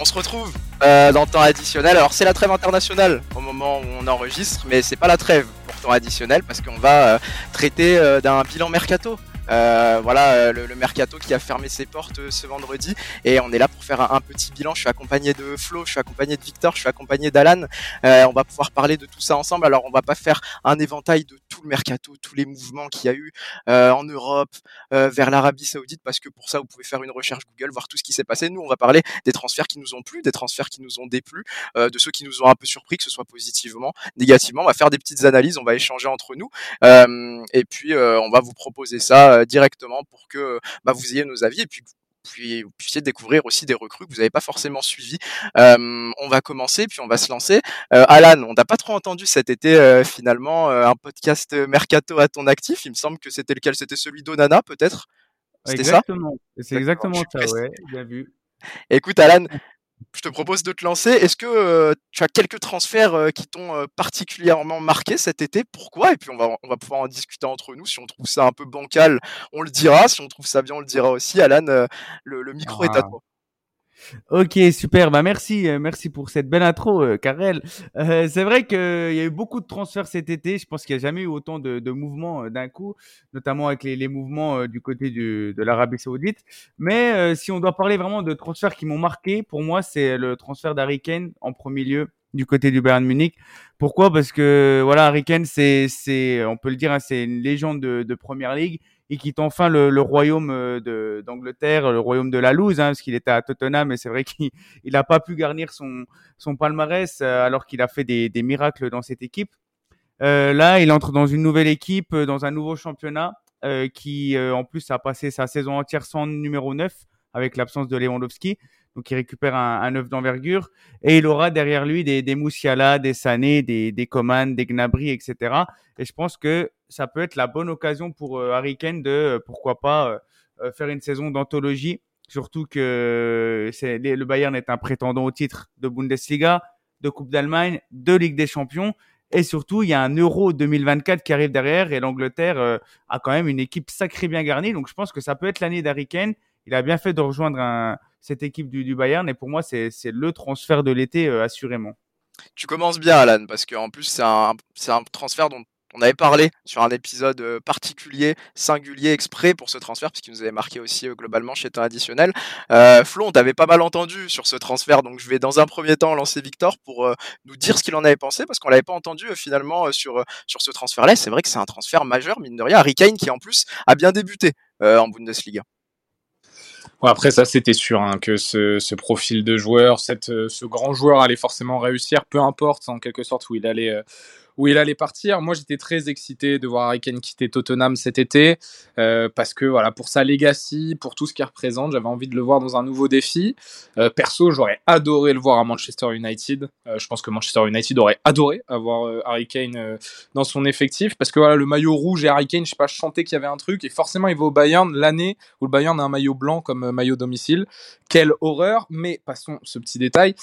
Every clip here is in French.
On se retrouve euh, dans temps additionnel. Alors c'est la trêve internationale au moment où on enregistre, mais c'est pas la trêve pour temps additionnel parce qu'on va euh, traiter euh, d'un bilan mercato. Voilà le, mercato qui a fermé ses portes ce vendredi et on est là pour faire un, petit bilan. Je suis accompagné de Flo, je suis accompagné de Victor, je suis accompagné d'Alan. On va pouvoir parler de tout ça ensemble. Alors on va pas faire un éventail de le mercato, tous les mouvements qu'il y a eu en Europe, vers l'Arabie Saoudite parce que pour ça vous pouvez faire une recherche Google, voir tout ce qui s'est passé. Nous on va parler des transferts qui nous ont plu, des transferts qui nous ont déplu, de ceux qui nous ont un peu surpris, que ce soit positivement, négativement. On va faire des petites analyses, on va échanger entre nous et puis on va vous proposer ça euh, directement pour que bah, vous ayez nos avis et puis puis vous puissiez découvrir aussi des recrues que vous n'avez pas forcément suivies. Euh, on va commencer, puis on va se lancer. Euh, Alan, on n'a pas trop entendu cet été euh, finalement un podcast mercato à ton actif. Il me semble que c'était lequel? C'était celui d'Onana peut-être? C'était ça? C'est exactement ça, ouais, bien vu. Écoute Alan, je te propose de te lancer. Est-ce que euh, tu as quelques transferts euh, qui t'ont euh, particulièrement marqué cet été? Pourquoi? Et puis on va, on va pouvoir en discuter entre nous. Si on trouve ça un peu bancal, on le dira. Si on trouve ça bien, on le dira aussi. Alan, le, le, micro ah. est à toi. Ok, super. Bah merci, euh, merci pour cette belle intro, euh, Karel. Euh, c'est vrai qu'il y a eu beaucoup de transferts cet été. Je pense qu'il n'y a jamais eu autant de, de mouvements euh, d'un coup, notamment avec les, les mouvements du côté du, de l'Arabie Saoudite. Mais si on doit parler vraiment de transferts qui m'ont marqué, pour moi, c'est le transfert d'Harry Kane en premier lieu du côté du Bayern Munich. Pourquoi? Parce que voilà, Harry Kane, c'est, c'est, on peut le dire, hein, c'est une légende de, de Première Ligue il quitte enfin le, royaume euh, d'Angleterre, le royaume de la loose, hein, parce qu'il était à Tottenham, et c'est vrai qu'il n'a pas pu garnir son, palmarès euh, alors qu'il a fait des, miracles dans cette équipe. Euh, là, il entre dans une nouvelle équipe, dans un nouveau championnat, qui en plus a passé sa saison entière sans numéro 9, avec l'absence de Lewandowski donc il récupère un, œuf d'envergure et il aura derrière lui des, des Moussiala, des Sané, des, des Coman, des Gnabry, etc. Et je pense que ça peut être la bonne occasion pour euh, Harry Kane de euh, pourquoi pas euh, euh, faire une saison d'anthologie, surtout que le Bayern est un prétendant au titre de Bundesliga, de Coupe d'Allemagne, de Ligue des Champions. Et surtout, il y a un Euro 2024 qui arrive derrière et l'Angleterre a quand même une équipe sacrée bien garnie. Donc je pense que ça peut être l'année d'Harry Kane. Il a bien fait de rejoindre un, cette équipe du, Bayern. Et pour moi, c'est le transfert de l'été, euh, assurément. Tu commences bien, Alan, parce qu'en plus, c'est un, transfert dont on avait parlé sur un épisode euh, particulier, singulier, exprès pour ce transfert, puisqu'il nous avait marqué aussi euh, globalement chez temps additionnel. Flo, on t'avait pas mal entendu sur ce transfert, donc je vais dans un premier temps lancer Victor pour nous dire ce qu'il en avait pensé, parce qu'on l'avait pas entendu finalement sur, sur ce transfert-là. C'est vrai que c'est un transfert majeur, mine de rien. Harry Kane qui en plus a bien débuté en Bundesliga. Bon, après, ça, c'était sûr hein, que ce, ce, profil de joueur, cette, ce grand joueur allait forcément réussir, peu importe en quelque sorte où il allait, euh, où il allait partir. Moi, j'étais très excité de voir Harry Kane quitter Tottenham cet été, euh, parce que voilà, pour sa legacy, pour tout ce qu'il représente, j'avais envie de le voir dans un nouveau défi. Euh, perso, j'aurais adoré le voir à Manchester United. Euh, je pense que Manchester United aurait adoré avoir Harry Kane dans son effectif, parce que voilà, le maillot rouge et Harry Kane, je sais pas, je qu'il y avait un truc, et forcément, il va au Bayern l'année où le Bayern a un maillot blanc comme maillot domicile. Quelle horreur, mais passons ce petit détail.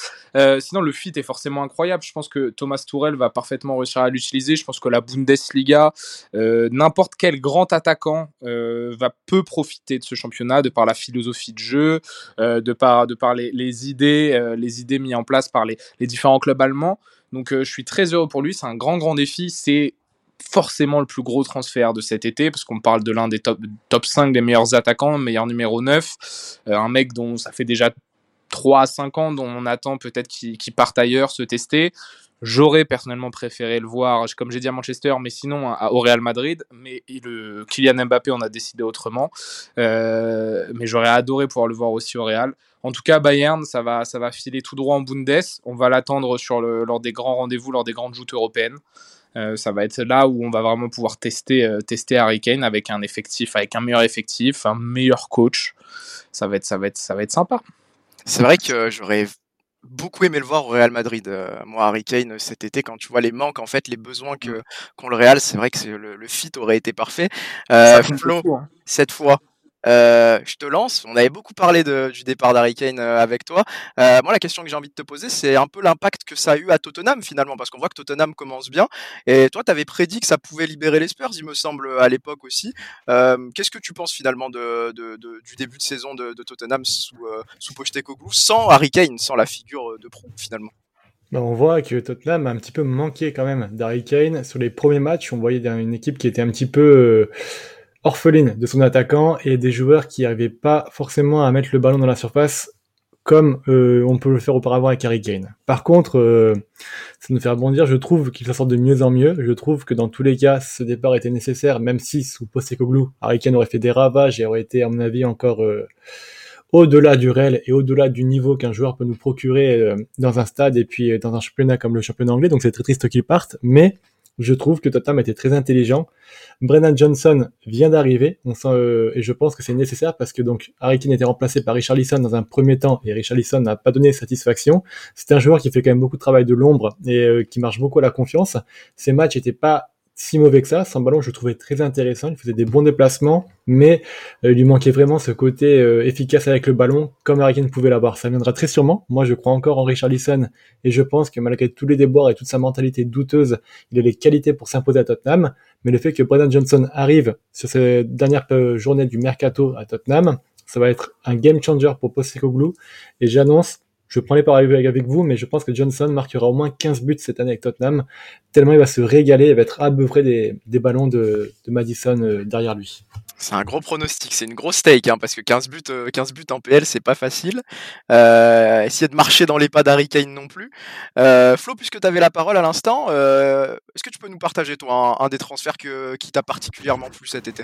sinon, le fit est forcément incroyable. Je pense que Thomas Tourel va parfaitement réussir à l'utiliser. Je pense que la Bundesliga, euh, n'importe quel grand attaquant euh, va peu profiter de ce championnat de par la philosophie de jeu, euh, de par, de par les, les idées, les idées mises en place par les, les différents clubs allemands. Donc je suis très heureux pour lui. C'est un grand, grand défi. C'est forcément le plus gros transfert de cet été, parce qu'on parle de l'un des top, top 5 des meilleurs attaquants, meilleur numéro 9, euh, un mec dont ça fait déjà 3 à 5 ans, dont on attend peut-être qu'il qu parte ailleurs, se tester. J'aurais personnellement préféré le voir, comme j'ai dit à Manchester, mais sinon à, au Real Madrid. Mais le Kylian Mbappé, on a décidé autrement. Euh, mais j'aurais adoré pouvoir le voir aussi au Real. En tout cas, Bayern, ça va, ça va filer tout droit en Bundes. On va l'attendre lors des grands rendez-vous, lors des grandes joutes européennes. Euh, ça va être là où on va vraiment pouvoir tester, euh, tester Harry Kane avec un effectif, avec un meilleur effectif, un meilleur coach. Ça va être, ça va être, ça va être sympa. C'est vrai que j'aurais beaucoup aimé le voir au Real Madrid. Euh, moi, Harry Kane cet été, quand tu vois les manques, en fait, les besoins que qu'ont le Real, c'est vrai que le, le fit aurait été parfait. Flo, hein. cette fois, je te lance. On avait beaucoup parlé du départ d'Harry Kane avec toi. moi, la question que j'ai envie de te poser, c'est un peu l'impact que ça a eu à Tottenham finalement, parce qu'on voit que Tottenham commence bien. Et toi, tu avais prédit que ça pouvait libérer les Spurs, il me semble, à l'époque aussi. Qu'est-ce que tu penses finalement du début de saison de, Tottenham sous, sous Pochettino sans Harry Kane, sans la figure de pro finalement? Bah, on voit que Tottenham a un petit peu manqué quand même d'Harry Kane. Sur les premiers matchs, on voyait une équipe qui était un petit peu euh, orpheline de son attaquant et des joueurs qui n'arrivaient pas forcément à mettre le ballon dans la surface comme euh, on peut le faire auparavant avec Harry Kane. Par contre, euh, ça nous fait rebondir, je trouve qu'il sort de mieux en mieux. Je trouve que dans tous les cas, ce départ était nécessaire, même si sous Postecoglou, Harry Kane aurait fait des ravages et aurait été, à mon avis, encore au-delà du réel et au-delà du niveau qu'un joueur peut nous procurer euh, dans un stade et puis euh, dans un championnat comme le championnat anglais. Donc c'est très triste qu'il parte, mais je trouve que Tottenham était très intelligent. Brennan Johnson vient d'arriver, euh, et je pense que c'est nécessaire parce que donc Harry Kane était remplacé par Richarlison dans un premier temps et Richarlison n'a pas donné satisfaction. C'est un joueur qui fait quand même beaucoup de travail de l'ombre et qui marche beaucoup à la confiance. Ces matchs n'étaient pas si mauvais que ça. Sans ballon, je le trouvais très intéressant. Il faisait des bons déplacements, mais euh, il lui manquait vraiment ce côté euh, efficace avec le ballon, comme Harry pouvait l'avoir. Ça viendra très sûrement. Moi, je crois encore en Richarlison, et je pense que malgré tous les déboires et toute sa mentalité douteuse, il a les qualités pour s'imposer à Tottenham. Mais le fait que Brendan Johnson arrive sur ces dernières euh, journées du mercato à Tottenham, ça va être un game changer pour Postecoglou. Et j'annonce je prends les paris avec vous, mais je pense que Johnson marquera au moins 15 buts cette année avec Tottenham, tellement il va se régaler, il va être abeuvré des, des ballons de, de Madison euh, derrière lui. C'est un gros pronostic, c'est une grosse stake, hein, parce que 15 buts, 15 euh, buts en PL, c'est pas facile. Euh, essayer de marcher dans les pas d'Harry Kane non plus. Euh, Flo, puisque tu avais la parole à l'instant, est-ce que tu peux nous partager, toi, un, des transferts qui t'a particulièrement plu cet été?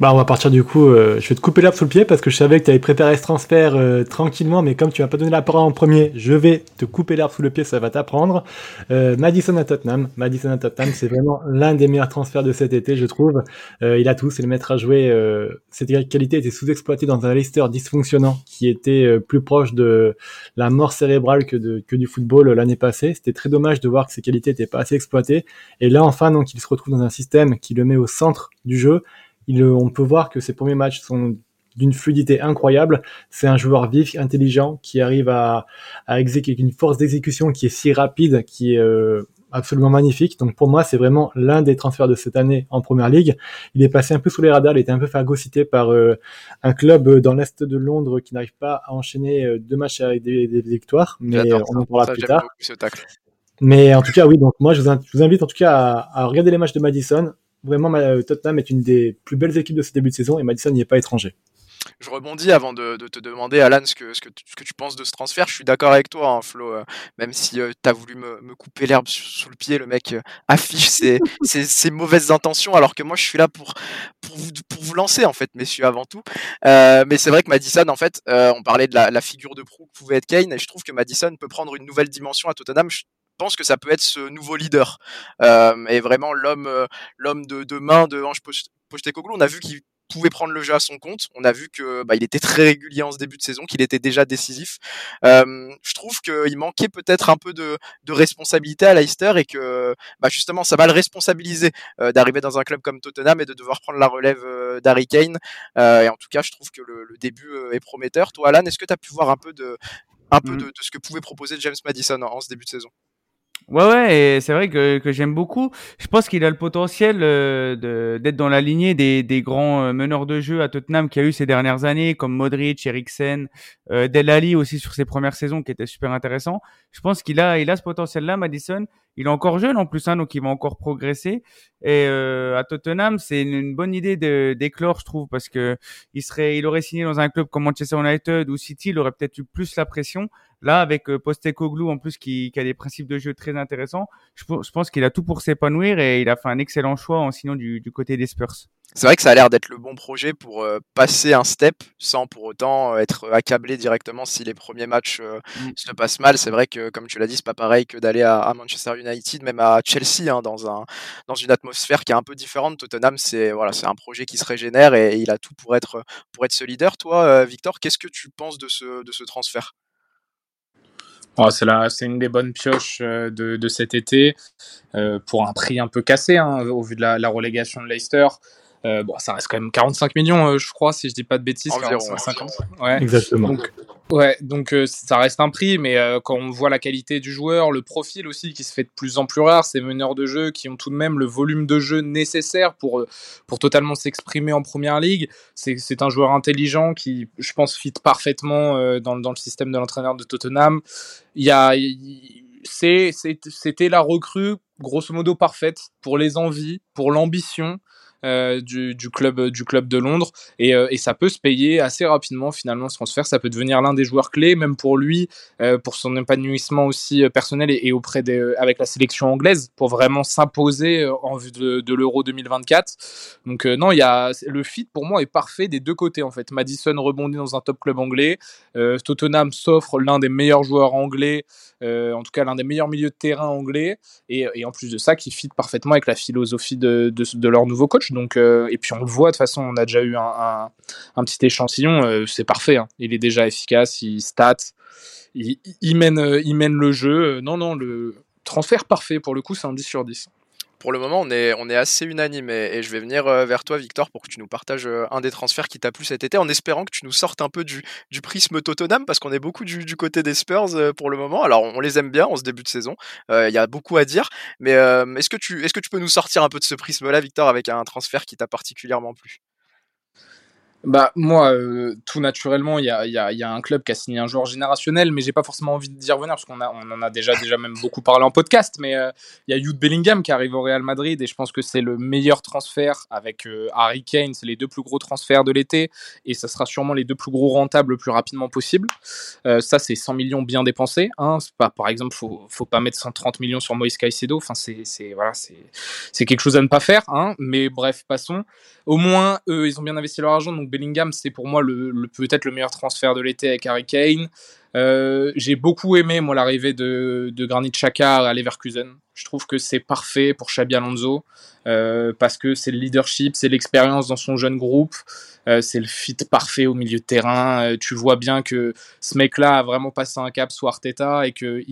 Bah, on va partir du coup, je vais te couper l'herbe sous le pied, parce que je savais que tu avais préparé ce transfert tranquillement, mais comme tu m'as pas donné la parole en premier, je vais te couper l'herbe sous le pied, ça va t'apprendre. Madison à Tottenham, Madison à Tottenham, c'est vraiment l'un des meilleurs transferts de cet été, je trouve. il a tout, c'est le maître à jouer euh, cette qualité était sous-exploitée dans un Leicester dysfonctionnant qui était euh, plus proche de la mort cérébrale que, du football l'année passée. C'était très dommage de voir que ces qualités n'étaient pas assez exploitées. Et là, enfin, donc, il se retrouve dans un système qui le met au centre du jeu. On peut voir que ses premiers matchs sont d'une fluidité incroyable. C'est un joueur vif, intelligent, qui arrive à, à exécuter une force d'exécution qui est si rapide, qui est euh, absolument magnifique. Donc pour moi, c'est vraiment l'un des transferts de cette année en première ligue. Il est passé un peu sous les radars, il était un peu phagocyté par euh, un club euh, dans l'est de Londres qui n'arrive pas à enchaîner euh, deux matchs avec des, victoires, mais on en parlera plus tard. Mais en tout cas, oui, donc moi je vous, invite en tout cas à, à, regarder les matchs de Madison. Vraiment, Tottenham est une des plus belles équipes de ce début de saison et Madison n'y est pas étranger je rebondis avant de, te demander, Alan, ce que, ce, que, ce que tu penses de ce transfert. Je suis d'accord avec toi, hein, Flo, euh, même si euh, tu as voulu me, couper l'herbe sous, le pied, le mec euh, affiche ses, ses, mauvaises intentions, alors que moi, je suis là pour, pour, vous, pour vous lancer, en fait, messieurs, avant tout. mais c'est vrai que Madison, en fait, on parlait de la, figure de proue que pouvait être Kane, et je trouve que Madison peut prendre une nouvelle dimension à Tottenham. Je pense que ça peut être ce nouveau leader. et vraiment l'homme l'homme de, de main de Ange Postecoglou. On a vu qu'il pouvait prendre le jeu à son compte. On a vu que bah, il était très régulier en ce début de saison, qu'il était déjà décisif. Euh, je trouve qu'il manquait peut-être un peu de, de, responsabilité à Leicester et que bah, justement ça va le responsabiliser euh, d'arriver dans un club comme Tottenham et de devoir prendre la relève euh, d'Harry Kane. Euh, et en tout cas, je trouve que le, le début euh, est prometteur. Toi, Alan, est-ce que tu as pu voir un peu de un peu mmh. de, de, ce que pouvait proposer James Madison en, en ce début de saison? Ouais, ouais, et c'est vrai que, que j'aime beaucoup. Je pense qu'il a le potentiel euh, d'être dans la lignée des, des grands euh, meneurs de jeu à Tottenham qu'il a eu ces dernières années, comme Modric, Eriksen, euh, Delali aussi sur ses premières saisons, qui était super intéressant. Je pense qu'il a, il a ce potentiel-là, Madison. Il est encore jeune en plus, hein, donc il va encore progresser. Et euh, à Tottenham, c'est une, bonne idée d'éclore, je trouve, parce que il serait, il aurait signé dans un club comme Manchester United ou City, il aurait peut-être eu plus la pression. Là, avec euh, Postecoglou en plus qui, a des principes de jeu très intéressants, je, je pense qu'il a tout pour s'épanouir et il a fait un excellent choix en signant du côté des Spurs c'est vrai que ça a l'air d'être le bon projet pour euh, passer un step sans pour autant euh, être accablé directement si les premiers matchs euh, mm. se passent mal. C'est vrai que, comme tu l'as dit, c'est pas pareil que d'aller à, Manchester United, même à Chelsea, hein, dans, un, dans une atmosphère qui est un peu différente. Tottenham, c'est voilà, c'est un projet qui se régénère et, il a tout pour être, pour être ce leader. Toi, Victor, qu'est-ce que tu penses de ce, de ce transfert? Oh, c'est une des bonnes pioches de, de cet été pour un prix un peu cassé hein, au vu de la, la relégation de Leicester. Bon, ça reste quand même 45 millions, je crois, si je dis pas de bêtises. Environ, 45, 50. Ouais. Exactement. Donc, Ouais, donc euh, ça reste un prix, mais euh, quand on voit la qualité du joueur, le profil aussi qui se fait de plus en plus rare, ces meneurs de jeu qui ont tout de même le volume de jeu nécessaire pour, euh, pour totalement s'exprimer en première ligue, c'est un joueur intelligent qui, je pense, fit parfaitement dans, dans le système de l'entraîneur de Tottenham. Il y a, c'était la recrue grosso modo parfaite pour les envies, pour l'ambition. Euh, du, club, du club de Londres. Et, euh, et, ça peut se payer assez rapidement, finalement, ce transfert. Ça peut devenir l'un des joueurs clés, même pour lui, euh, pour son épanouissement aussi personnel et, auprès avec la sélection anglaise, pour vraiment s'imposer en vue de, l'Euro 2024. Donc, non, y a, le fit, pour moi, est parfait des deux côtés, en fait. Madison rebondit dans un top club anglais. Tottenham s'offre l'un des meilleurs joueurs anglais, en tout cas l'un des meilleurs milieux de terrain anglais. Et, en plus de ça, qui fit parfaitement avec la philosophie de, de leur nouveau coach. Euh, et puis on le voit, de toute façon, on a déjà eu un, petit échantillon, euh, c'est parfait. Hein. Il est déjà efficace, il stat, il, mène, euh, il mène le jeu. Non, non, le transfert parfait, pour le coup, c'est un 10 sur 10 pour le moment, on est, est assez unanime et, je vais venir euh, vers toi, Victor, pour que tu nous partages euh, un des transferts qui t'a plu cet été, en espérant que tu nous sortes un peu du, prisme Tottenham, parce qu'on est beaucoup du, côté des Spurs euh, pour le moment. Alors, on, les aime bien en ce début de saison, il y a beaucoup à dire, mais est-ce que, tu, est-ce que tu peux nous sortir un peu de ce prisme-là, Victor, avec un transfert qui t'a particulièrement plu? Bah moi, euh, tout naturellement, il y a, y, a, y a, un club qui a signé un joueur générationnel, mais j'ai pas forcément envie d'y revenir parce qu'on a, on en a déjà, déjà même beaucoup parlé en podcast. Mais euh, il y a Jude Bellingham qui arrive au Real Madrid et je pense que c'est le meilleur transfert avec euh, Harry Kane. C'est les deux plus gros transferts de l'été et ça sera sûrement les deux plus gros rentables le plus rapidement possible. ça, c'est 100 millions bien dépensés. Hein. Pas, par exemple, faut, faut pas mettre 130 millions sur Moïse Caicedo. Enfin, c'est, c'est voilà, c'est, c'est quelque chose à ne pas faire. Hein. Mais bref, passons. Au moins, eux, ils ont bien investi leur argent. Donc Bellingham, c'est pour moi le, peut-être le meilleur transfert de l'été avec Harry Kane. Euh, j'ai beaucoup aimé moi l'arrivée de, Granit Xhaka à Leverkusen. Je trouve que c'est parfait pour Xabi Alonso euh, parce que c'est le leadership, c'est l'expérience dans son jeune groupe, euh, c'est le fit parfait au milieu de terrain. tu vois bien que ce mec-là a vraiment passé un cap sous Arteta et que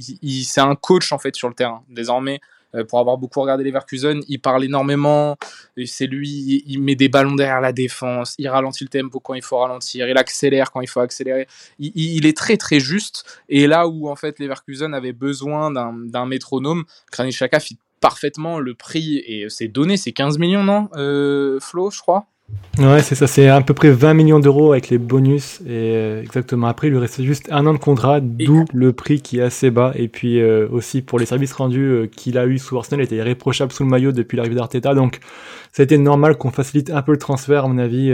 c'est un coach en fait sur le terrain désormais. Euh, pour avoir beaucoup regardé les Leverkusen, il parle énormément. C'est lui, il met des ballons derrière la défense, il ralentit le tempo quand il faut ralentir, il accélère quand il faut accélérer. Il, est très très juste. Et là où en fait les Leverkusen avaient besoin d'un métronome, Granit Xhaka fit parfaitement le prix et c'est donné, c'est 15 millions, non euh, Flo, je crois? Ouais, c'est ça, c'est à peu près 20 millions d'euros avec les bonus. Et euh, exactement, après, il lui restait juste un an de contrat, d'où le prix qui est assez bas. Et puis euh, aussi pour les services rendus euh, qu'il a eu sous Arsenal, il était irréprochable sous le maillot depuis l'arrivée d'Arteta. Donc, ça a été normal qu'on facilite un peu le transfert, à mon avis,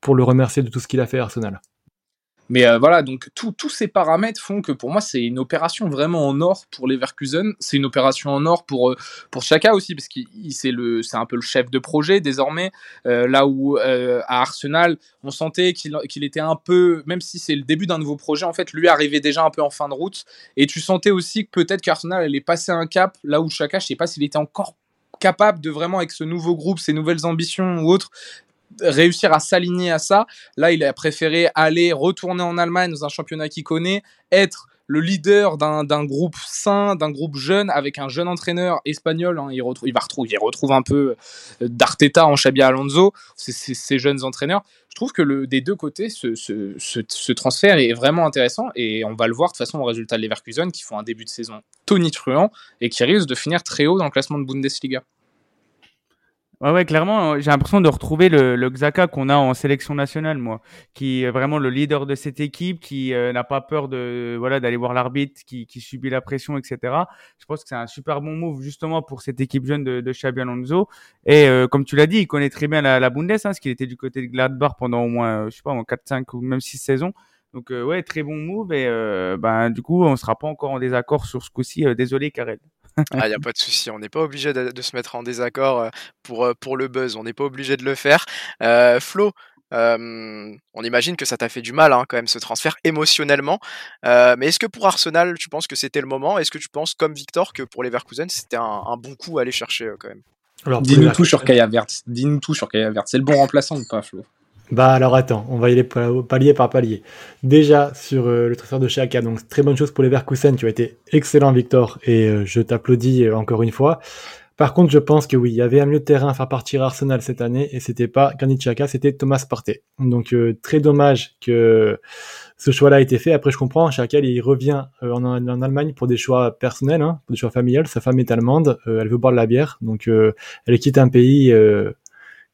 pour le remercier de tout ce qu'il a fait à Arsenal. Mais euh, voilà, donc tous ces paramètres font que pour moi, c'est une opération vraiment en or pour Leverkusen. C'est une opération en or pour, euh, pour Chaka aussi, parce qu'il c'est un peu le chef de projet désormais. Euh, là où à Arsenal, on sentait qu'il était un peu, même si c'est le début d'un nouveau projet, en fait, lui arrivait déjà un peu en fin de route. Et tu sentais aussi que peut-être qu'Arsenal allait passer un cap, là où Chaka, je sais pas s'il était encore capable de vraiment, avec ce nouveau groupe, ces nouvelles ambitions ou autres, réussir à s'aligner à ça. Là, il a préféré aller retourner en Allemagne dans un championnat qu'il connaît, être le leader d'un groupe sain, d'un groupe jeune, avec un jeune entraîneur espagnol. Hein, il, retrouve, il, va il retrouve un peu euh, d'Arteta en Xabi Alonso, ces jeunes entraîneurs. Je trouve que des deux côtés, ce, ce, ce, transfert est vraiment intéressant et on va le voir de toute façon au résultat de Leverkusen qui font un début de saison tonitruant et qui risquent de finir très haut dans le classement de Bundesliga. Ouais, ouais, clairement, euh, j'ai l'impression de retrouver le, le Xhaka qu'on a en sélection nationale, moi, qui est vraiment le leader de cette équipe, qui euh, n'a pas peur de voilà d'aller voir l'arbitre, qui, qui subit la pression, etc. Je pense que c'est un super bon move justement pour cette équipe jeune de, de Alonso. Et euh, comme tu l'as dit, il connaît très bien la, la Bundes, hein, parce qu'il était du côté de Gladbach pendant au moins, je sais pas, 4, 5 ou même 6 saisons. Donc ouais, très bon move. Et ben du coup, on sera pas encore en désaccord sur ce coup-ci. désolé, Karel. Il ah, n'y a pas de souci, on n'est pas obligé de, se mettre en désaccord euh, pour, euh, pour le buzz, on n'est pas obligé de le faire. Euh, Flo, on imagine que ça t'a fait du mal hein, quand même ce transfert émotionnellement. mais est-ce que pour Arsenal, tu penses que c'était le moment? Est-ce que tu penses, comme Victor, que pour les Leverkusen, c'était un, bon coup à aller chercher quand même? Dis-nous tout sur Kaya Vert. Dis-nous tout sur Kaya Vert. C'est le bon remplaçant ou pas, Flo? Bah alors attends, on va y aller palier par palier. Déjà sur euh, le transfert de Chaka, donc très bonne chose pour les Verkusen, tu as été excellent Victor et euh, je t'applaudis euh, encore une fois. Par contre, je pense que oui, il y avait un milieu de terrain à faire partir Arsenal cette année et c'était pas Granit Xhaka, c'était Thomas Partey. Donc euh, très dommage que ce choix-là ait été fait. Après, je comprends, Xhaka il revient euh, en, en, Allemagne pour des choix personnels, hein, pour des choix familiales. Sa femme est allemande, euh, elle veut boire de la bière, donc elle quitte un pays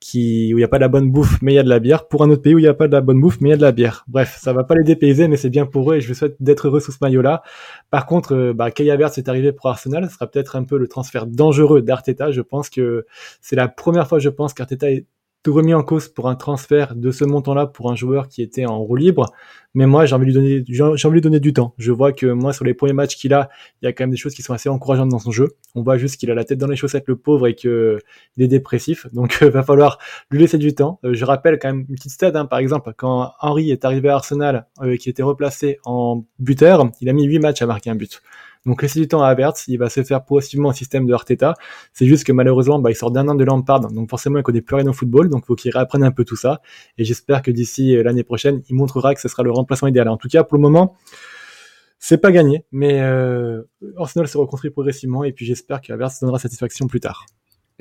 qui où il n'y a pas de la bonne bouffe mais il y a de la bière pour un autre pays où il n'y a pas de la bonne bouffe mais il y a de la bière. Bref, ça va pas les dépayser mais c'est bien pour eux et je souhaite d'être heureux sous ce maillot-là. Par contre, euh, bah, Kaya Vert est arrivé pour Arsenal, ce sera peut-être un peu le transfert dangereux d'Arteta. Je pense que c'est la première fois, je pense, qu'Arteta est tout remis en cause pour un transfert de ce montant-là pour un joueur qui était en roue libre. Mais moi, j'ai envie de lui donner, j'ai envie de lui donner du temps. Je vois que moi, sur les premiers matchs qu'il a, il y a quand même des choses qui sont assez encourageantes dans son jeu. On voit juste qu'il a la tête dans les chaussettes, le pauvre, et que il est dépressif. Donc, il va falloir lui laisser du temps. Euh, je rappelle quand même une petite stat, hein, par exemple, quand Henry est arrivé à Arsenal, euh, qui était replacé en buteur, il a mis 8 matchs à marquer un but. Donc laissez du temps à Havertz, il va se faire progressivement un système de Arteta. C'est juste que malheureusement, bah, il sort d'un an de Lampard, donc forcément il connaît plus rien au football, donc faut qu'il réapprenne un peu tout ça. Et j'espère que d'ici euh, l'année prochaine, il montrera que ce sera le remplacement idéal. En tout cas, pour le moment, c'est pas gagné, mais euh, Arsenal se reconstruit progressivement et puis j'espère que donnera satisfaction plus tard.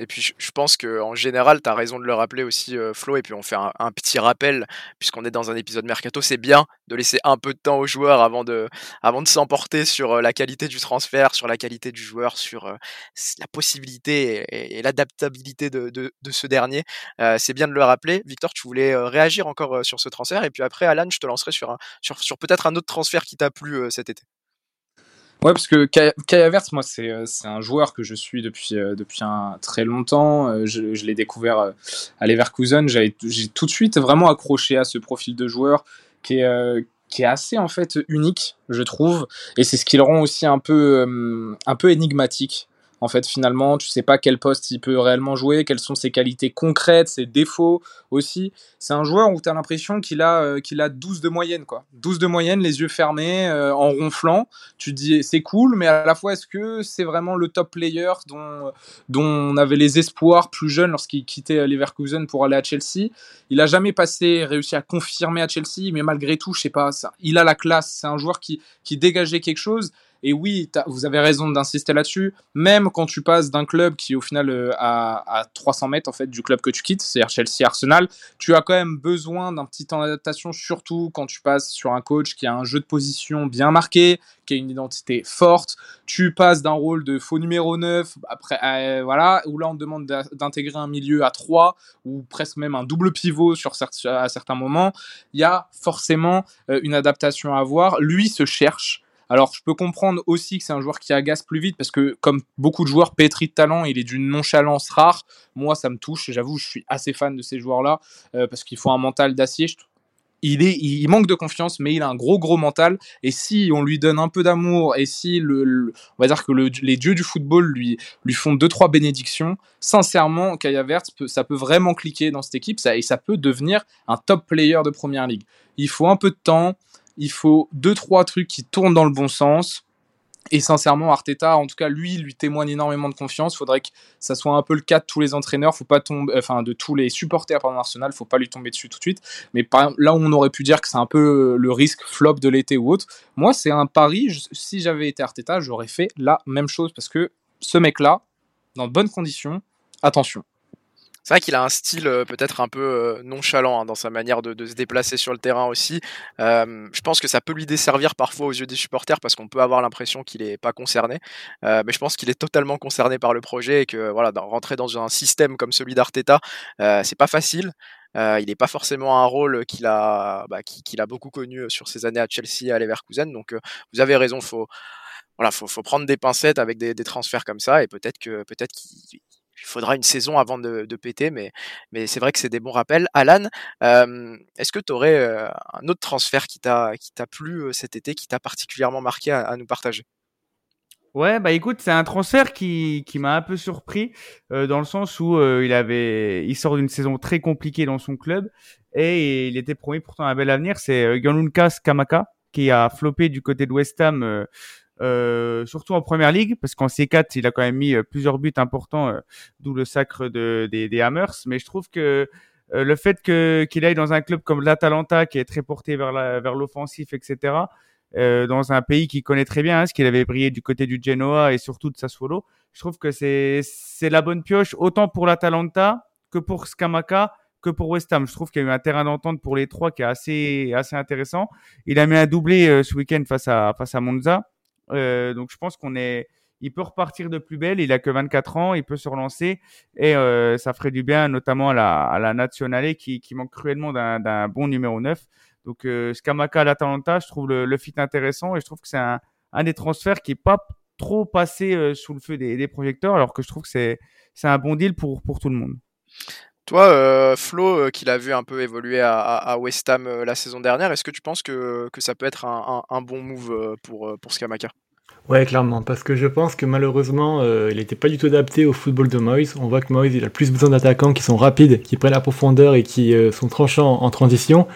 Et puis je pense qu'en général, tu as raison de le rappeler aussi, euh, Flo, et puis on fait un, petit rappel, puisqu'on est dans un épisode mercato, c'est bien de laisser un peu de temps aux joueurs avant de, s'emporter sur euh, la qualité du transfert, sur la qualité du joueur, sur euh, la possibilité et, l'adaptabilité de, ce dernier. c'est bien de le rappeler. Victor, tu voulais réagir encore sur ce transfert, et puis après, Alan, je te lancerai sur peut-être un autre transfert qui t'a plu cet été. Ouais, parce que Kai Havertz, moi, c'est euh, c'est un joueur que je suis depuis euh, depuis un très longtemps. Euh, je, je l'ai découvert à Leverkusen. J'ai tout de suite vraiment accroché à ce profil de joueur qui est qui est assez en fait unique, je trouve, et c'est ce qui le rend aussi un peu un peu énigmatique en fait, finalement, tu sais pas quel poste il peut réellement jouer, quelles sont ses qualités concrètes, ses défauts aussi. C'est un joueur où tu as l'impression qu'il a, euh, qu'il a 12 de moyenne, quoi. 12 de moyenne, les yeux fermés, euh, en ronflant. Tu te dis, c'est cool, mais à la fois, est-ce que c'est vraiment le top player dont, dont on avait les espoirs plus jeunes lorsqu'il quittait Leverkusen pour aller à Chelsea? Il a jamais passé, réussi à confirmer à Chelsea, mais malgré tout, je sais pas, il a la classe. C'est un joueur qui, qui dégageait quelque chose. Et oui, vous avez raison d'insister là-dessus. Même quand tu passes d'un club qui, au final, euh, à, à 300 mètres en fait du club que tu quittes, c'est-à-dire Chelsea, Arsenal, tu as quand même besoin d'un petit temps d'adaptation, surtout quand tu passes sur un coach qui a un jeu de position bien marqué, qui a une identité forte. Tu passes d'un rôle de faux numéro 9, après, euh, voilà, où là on te demande d'intégrer un milieu à 3 ou presque même un double pivot sur à certains moments. Il y a forcément euh, une adaptation à avoir. Lui se cherche alors, je peux comprendre aussi que c'est un joueur qui agace plus vite parce que, comme beaucoup de joueurs pétris de talent, il est d'une nonchalance rare. Moi, ça me touche. J'avoue, je suis assez fan de ces joueurs-là euh, parce qu'il faut un mental d'acier. Il, manque de confiance, mais il a un gros, gros mental. Et si on lui donne un peu d'amour et si le, on va dire que les dieux du football lui, lui font deux, trois bénédictions, sincèrement, Kaya Vert, ça peut vraiment cliquer dans cette équipe ça, et ça peut devenir un top player de première ligue. Il faut un peu de temps il faut deux trois trucs qui tournent dans le bon sens. Et sincèrement, Arteta, en tout cas, lui, lui témoigne énormément de confiance. Il faudrait que ça soit un peu le cas de tous les entraîneurs, faut pas tomber, enfin de tous les supporters pendant Arsenal, faut pas lui tomber dessus tout de suite. Mais là où on aurait pu dire que c'est un peu le risque flop de l'été ou autre, moi, c'est un pari. si j'avais été Arteta, j'aurais fait la même chose parce que ce mec-là, dans de bonnes conditions, attention, c'est vrai qu'il a un style euh, peut-être un peu euh, nonchalant hein, dans sa manière de, se déplacer sur le terrain aussi. Euh, je pense que ça peut lui desservir parfois aux yeux des supporters parce qu'on peut avoir l'impression qu'il n'est pas concerné. mais je pense qu'il est totalement concerné par le projet et que voilà, rentrer dans un système comme celui d'Arteta, c'est pas facile. il n'est pas forcément un rôle qu'il a, bah, qu'il a beaucoup connu sur ses années à Chelsea à Leverkusen. Donc vous avez raison, faut voilà, faut, faut prendre des pincettes avec des, des transferts comme ça et peut-être que peut-être qu'il il faudra une saison avant de, péter, mais, c'est vrai que c'est des bons rappels. Alan, est-ce que tu aurais un autre transfert qui t'a plu cet été, qui t'a particulièrement marqué à, nous partager? Ouais, bah écoute, c'est un transfert qui, m'a un peu surpris dans le sens où il sort d'une saison très compliquée dans son club et il était promis pourtant un bel avenir. C'est Gianluca Kamaka qui a floppé du côté de West Ham euh, surtout en première ligue, parce qu'en C4, il a quand même mis euh, plusieurs buts importants, euh, d'où le sacre de, des, des, Hammers. Mais je trouve que le fait que qu'il aille dans un club comme l'Atalanta, qui est très porté vers la, vers l'offensif, etc., dans un pays qu'il connaît très bien, hein, ce qu'il avait brillé du côté du Genoa et surtout de Sassuolo. Je trouve que c'est c'est la bonne pioche autant pour l'Atalanta que pour Scamaca que pour West Ham. Je trouve qu'il y a eu un terrain d'entente pour les trois qui est assez assez intéressant. Il a mis un doublé ce week-end face à face à Monza. Donc je pense qu'on est il peut repartir de plus belle. Il a que 24 ans, il peut se relancer et euh, ça ferait du bien, notamment à la, à Nationale qui, manque cruellement d'un bon numéro 9. Donc euh, Scamaca à l'Atalanta, je trouve le, fit intéressant et je trouve que c'est un, des transferts qui est pas trop passé euh, sous le feu des, projecteurs, alors que je trouve que c'est un bon deal pour tout le monde. Toi, euh, Flo, euh, qui l'a vu un peu évoluer à, West Ham euh, la saison dernière, est-ce que tu penses que, ça peut être un, bon move pour, pour Scamaca Ouais, clairement, parce que je pense que malheureusement, euh, il n'était pas du tout adapté au football de Moyes. On voit que Moyes, il a plus besoin d'attaquants qui sont rapides, qui prennent la profondeur et qui euh, sont tranchants en transition.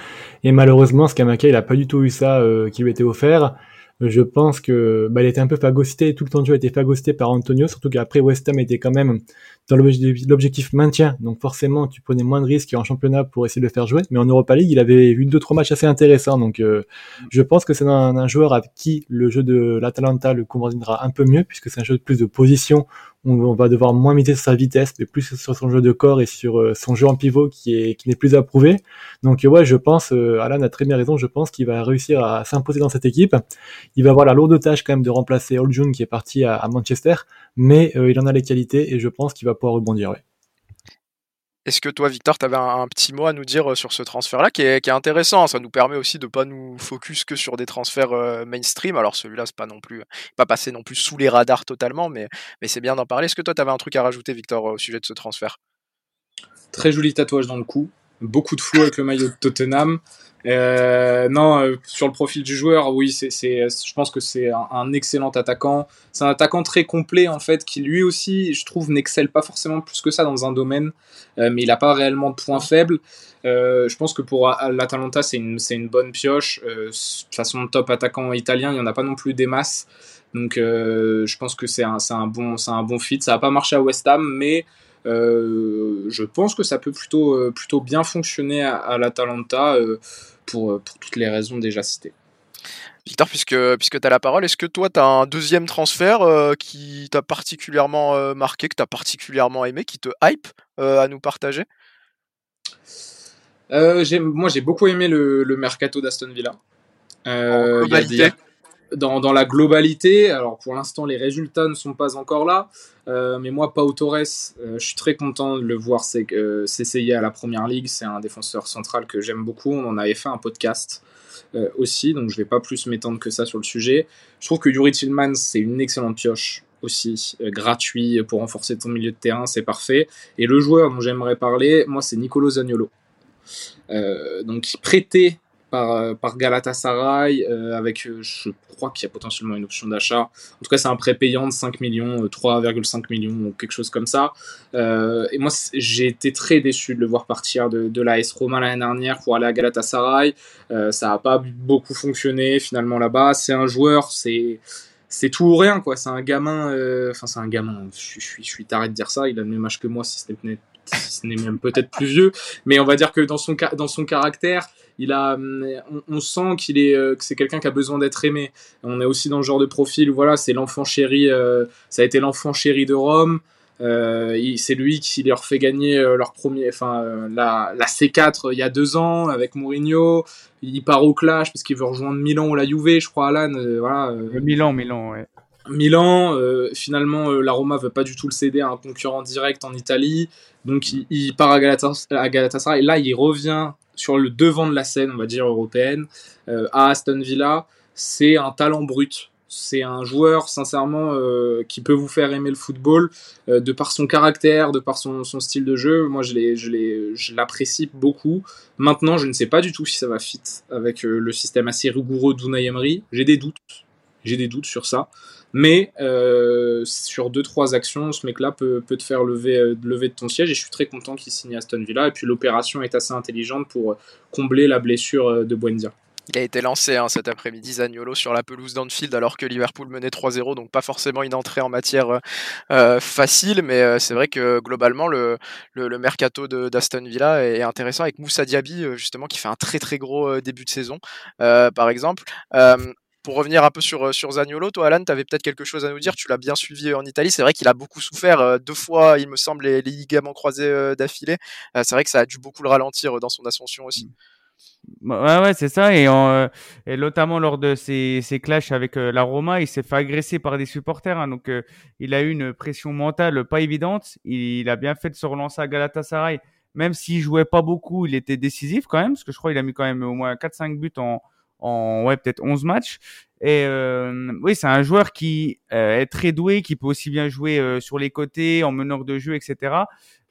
Et malheureusement, Skamaka, il n'a pas du tout eu ça euh, qui lui était offert je pense que bah, il était un peu phagocyté, tout le temps de jeu a été phagocyté par Antonio, surtout qu'après West Ham était quand même dans l'objectif maintien, donc forcément tu prenais moins de risques en championnat pour essayer de le faire jouer, mais en Europa League il avait eu deux trois matchs assez intéressants, donc euh, je pense que c'est un, joueur avec qui le jeu de l'Atalanta le conviendra un peu mieux, puisque c'est un jeu de plus de position on, va devoir moins miser sur sa vitesse, mais plus sur son jeu de corps et sur euh, son jeu en pivot qui est qui n'est plus approuvé. Donc ouais, je pense, euh, Alan a très bien raison, je pense qu'il va réussir à s'imposer dans cette équipe. Il va avoir la lourde tâche quand même de remplacer Oljun qui est parti à, Manchester, mais euh, il en a les qualités et je pense qu'il va pouvoir rebondir. Ouais. Est-ce que toi, Victor, tu avais un, petit mot à nous dire euh, sur ce transfert-là qui est, intéressant Ça nous permet aussi de pas nous focus que sur des transferts euh, mainstream. Alors celui-là, c'est pas non plus pas passé non plus sous les radars totalement, mais, mais c'est bien d'en parler. Est-ce que toi, tu avais un truc à rajouter, Victor, au sujet de ce transfert? Très joli tatouage dans le cou, beaucoup de flou avec le maillot de Tottenham. Euh, non, euh, sur le profil du joueur, oui, je pense que c'est un, excellent attaquant. C'est un attaquant très complet en fait, qui lui aussi, je trouve, n'excelle pas forcément plus que ça dans un domaine, euh, mais il n'a pas réellement de points faibles. Je pense que pour l'Atalanta, c'est une, bonne pioche. de toute façon, top attaquant italien, il n'y en a pas non plus des masses. Donc, je pense que c'est un, bon, c'est fit. Ça n'a pas marché à West Ham, mais je pense que ça peut plutôt, plutôt bien fonctionner à, à l'Atalanta pour, euh, pour toutes les raisons déjà citées. Victor, puisque, puisque tu as la parole, est-ce que toi, tu as un deuxième transfert euh, qui t'a particulièrement euh, marqué, que tu as particulièrement aimé, qui te hype à nous partager? Moi, j'ai beaucoup aimé le, le mercato d'Aston Villa. en dans, la globalité, alors pour l'instant les résultats ne sont pas encore là, euh, mais moi Pau Torres, euh, je suis très content de le voir euh, s'essayer à la première ligue. C'est un défenseur central que j'aime beaucoup. On en avait fait un podcast aussi, donc je vais pas plus m'étendre que ça sur le sujet. Je trouve que Yuri Tillman c'est une excellente pioche aussi, gratuit pour renforcer ton milieu de terrain, c'est parfait. Et le joueur dont j'aimerais parler, moi c'est Nicolo Zaniolo. donc prêté par, euh, par Galatasaray, euh, avec, euh, je crois qu'il y a potentiellement une option d'achat. En tout cas, c'est un prêt payant de 5 millions, 3,5 millions ou quelque chose comme ça. et moi, j'ai été très déçu de le voir partir de, de l'AS Roma l'année dernière pour aller à Galatasaray. ça n'a pas beaucoup fonctionné finalement là-bas. C'est un joueur, c'est c'est tout ou rien quoi c'est un gamin enfin c'est un gamin je, suis je suis taré de dire ça il a le même âge que moi si ce n'est même peut-être plus vieux mais on va dire que dans son dans son caractère il a, on, sent qu'il est, euh, que c'est quelqu'un qui a besoin d'être aimé. On est aussi dans le genre de profil, voilà, c'est l'enfant chéri, euh, ça a été l'enfant chéri de Rome. Euh, c'est lui qui leur fait gagner leur premier, enfin la, la, C4 il y a deux ans avec Mourinho. Il part au clash parce qu'il veut rejoindre Milan ou la Juve, je crois, Alan. voilà. Milan, Milan, ouais. Milan, finalement, la Roma veut pas du tout le céder à un concurrent direct en Italie, donc il, il part à, Galatasaray, à Galatasaray. Et là, il revient sur le devant de la scène, on va dire, européenne, euh, à Aston Villa, c'est un talent brut. C'est un joueur, sincèrement, euh, qui peut vous faire aimer le football euh, de par son caractère, de par son, style de jeu. Moi, je l'apprécie beaucoup. Maintenant, je ne sais pas du tout si ça va fit avec le système assez rigoureux d'Unai Emery. J'ai des doutes. J'ai des doutes sur ça. Mais euh, sur deux trois actions, ce mec-là peut, te faire lever, euh, lever de ton siège. Et je suis très content qu'il signe Aston Villa. Et puis l'opération est assez intelligente pour combler la blessure euh, de Buendia. Il a été lancé hein, cet après-midi, Zaniolo, sur la pelouse d'Anfield, alors que Liverpool menait 3-0, donc pas forcément une entrée en matière euh, facile, mais c'est vrai que globalement, le, le, le mercato d'Aston Villa est intéressant, avec Moussa Diaby, justement, qui fait un très très gros début de saison, par exemple pour revenir un peu sur, sur Zaniolo, toi Alan, tu avais peut-être quelque chose à nous dire, tu l'as bien suivi en Italie, c'est vrai qu'il a beaucoup souffert, deux fois il me semble les, ligaments croisés d'affilée, c'est vrai que ça a dû beaucoup le ralentir dans son ascension aussi. Ouais, ouais, c'est ça. Et, en, et notamment lors de ses, ses clashs avec la Roma, il s'est fait agresser par des supporters. Hein, donc, il a eu une pression mentale pas évidente. Il, il, a bien fait de se relancer à Galatasaray même s'il jouait pas beaucoup, il était décisif quand même, parce que je crois qu'il a mis quand même au moins 4-5 buts en, en ouais, peut-être 11 matchs. Et euh, oui, c'est un joueur qui euh, est très doué, qui peut aussi bien jouer euh, sur les côtés, en meneur de jeu, etc.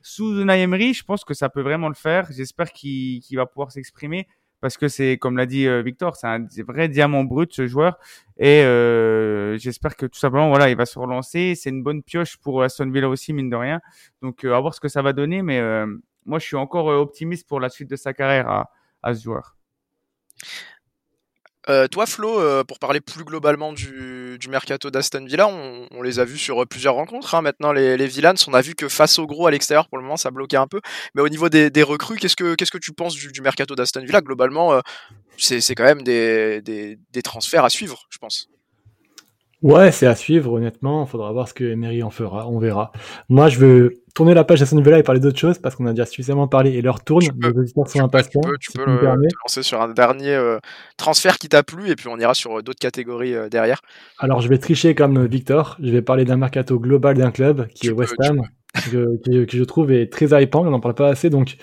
Sous Unai je pense que ça peut vraiment le faire. J'espère qu'il va pouvoir s'exprimer parce que c'est, comme l'a dit Victor, c'est un vrai diamant brut ce joueur. Et j'espère que tout simplement, voilà, il va se relancer. C'est une bonne pioche pour Aston Villa aussi, mine de rien. Donc, à voir ce que ça va donner, mais moi, je suis encore euh, optimiste pour la suite de sa carrière à, à ce joueur. Euh, toi, Flo, euh, pour parler plus globalement du, du mercato d'Aston Villa, on, les a vus sur plusieurs rencontres. Hein. Maintenant, les, les Villans, on a vu que face au gros à l'extérieur, pour le moment, ça bloquait un peu. Mais au niveau des, des recrues, qu'est-ce que qu'est-ce que tu penses du, du mercato d'Aston Villa? Globalement, euh, c'est quand même des, des, des, transferts à suivre, je pense. Ouais, c'est à suivre, honnêtement. Il faudra voir ce que Emery en fera, on verra. Moi, je veux tourner la page à ce niveau-là et parler d'autres choses parce qu'on a déjà suffisamment parlé et leur tourne. les auditeurs sont impatients. Tu peux, le, te lancer sur un dernier euh, transfert qui t'a plu et puis on ira sur euh, d'autres catégories euh, derrière. Alors, je vais tricher comme Victor. Je vais parler d'un mercato global d'un club qui est West Ham, que, que, je trouve est très hypant. On n'en parle pas assez. Donc,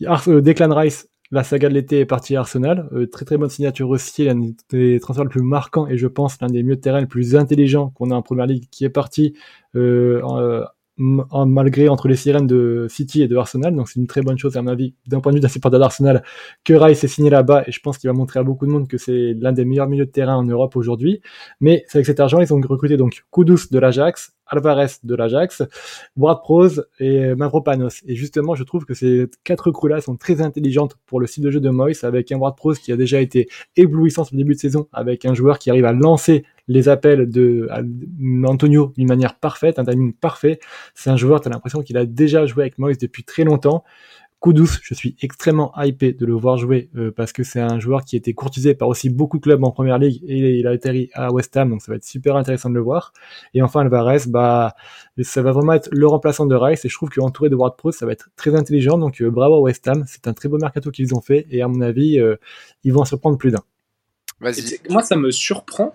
Declan Rice la saga de l'été est partie à Arsenal. très très bonne signature aussi, l'un des transferts les plus marquants et je pense l'un des mieux de terrain les plus intelligents qu'on a en première ligue qui est parti euh, malgré entre les sirènes de City et de Arsenal. Donc c'est une très bonne chose à ma vie d'un point de vue d'un supporter d'Arsenal que Rice est signé là-bas et je pense qu'il va montrer à beaucoup de monde que c'est l'un des meilleurs milieux de terrain en Europe aujourd'hui. Mais avec cet argent ils ont recruté donc Kudus de l'Ajax, Alvarez de l'Ajax, Ward Prose et Mavropanos. Et justement, je trouve que ces quatre recrues-là sont très intelligentes pour le style de jeu de Moyes, avec un Ward Prose qui a déjà été éblouissant sur le début de saison, avec un joueur qui arrive à lancer les appels de Antonio d'une manière parfaite, un timing parfait. C'est un joueur, tu as l'impression qu'il a déjà joué avec Moyes depuis très longtemps. Kudus, je suis extrêmement hypé de le voir jouer euh, parce que c'est un joueur qui a été courtisé par aussi beaucoup de clubs en première ligue et il a atterri à West Ham, donc ça va être super intéressant de le voir. Et enfin Alvarez, bah ça va vraiment être le remplaçant de Rice et je trouve qu'entouré de Ward Pro, ça va être très intelligent. Donc euh, bravo à West Ham, c'est un très beau mercato qu'ils ont fait et à mon avis, euh, ils vont en se prendre plus d'un. Moi, ça me surprend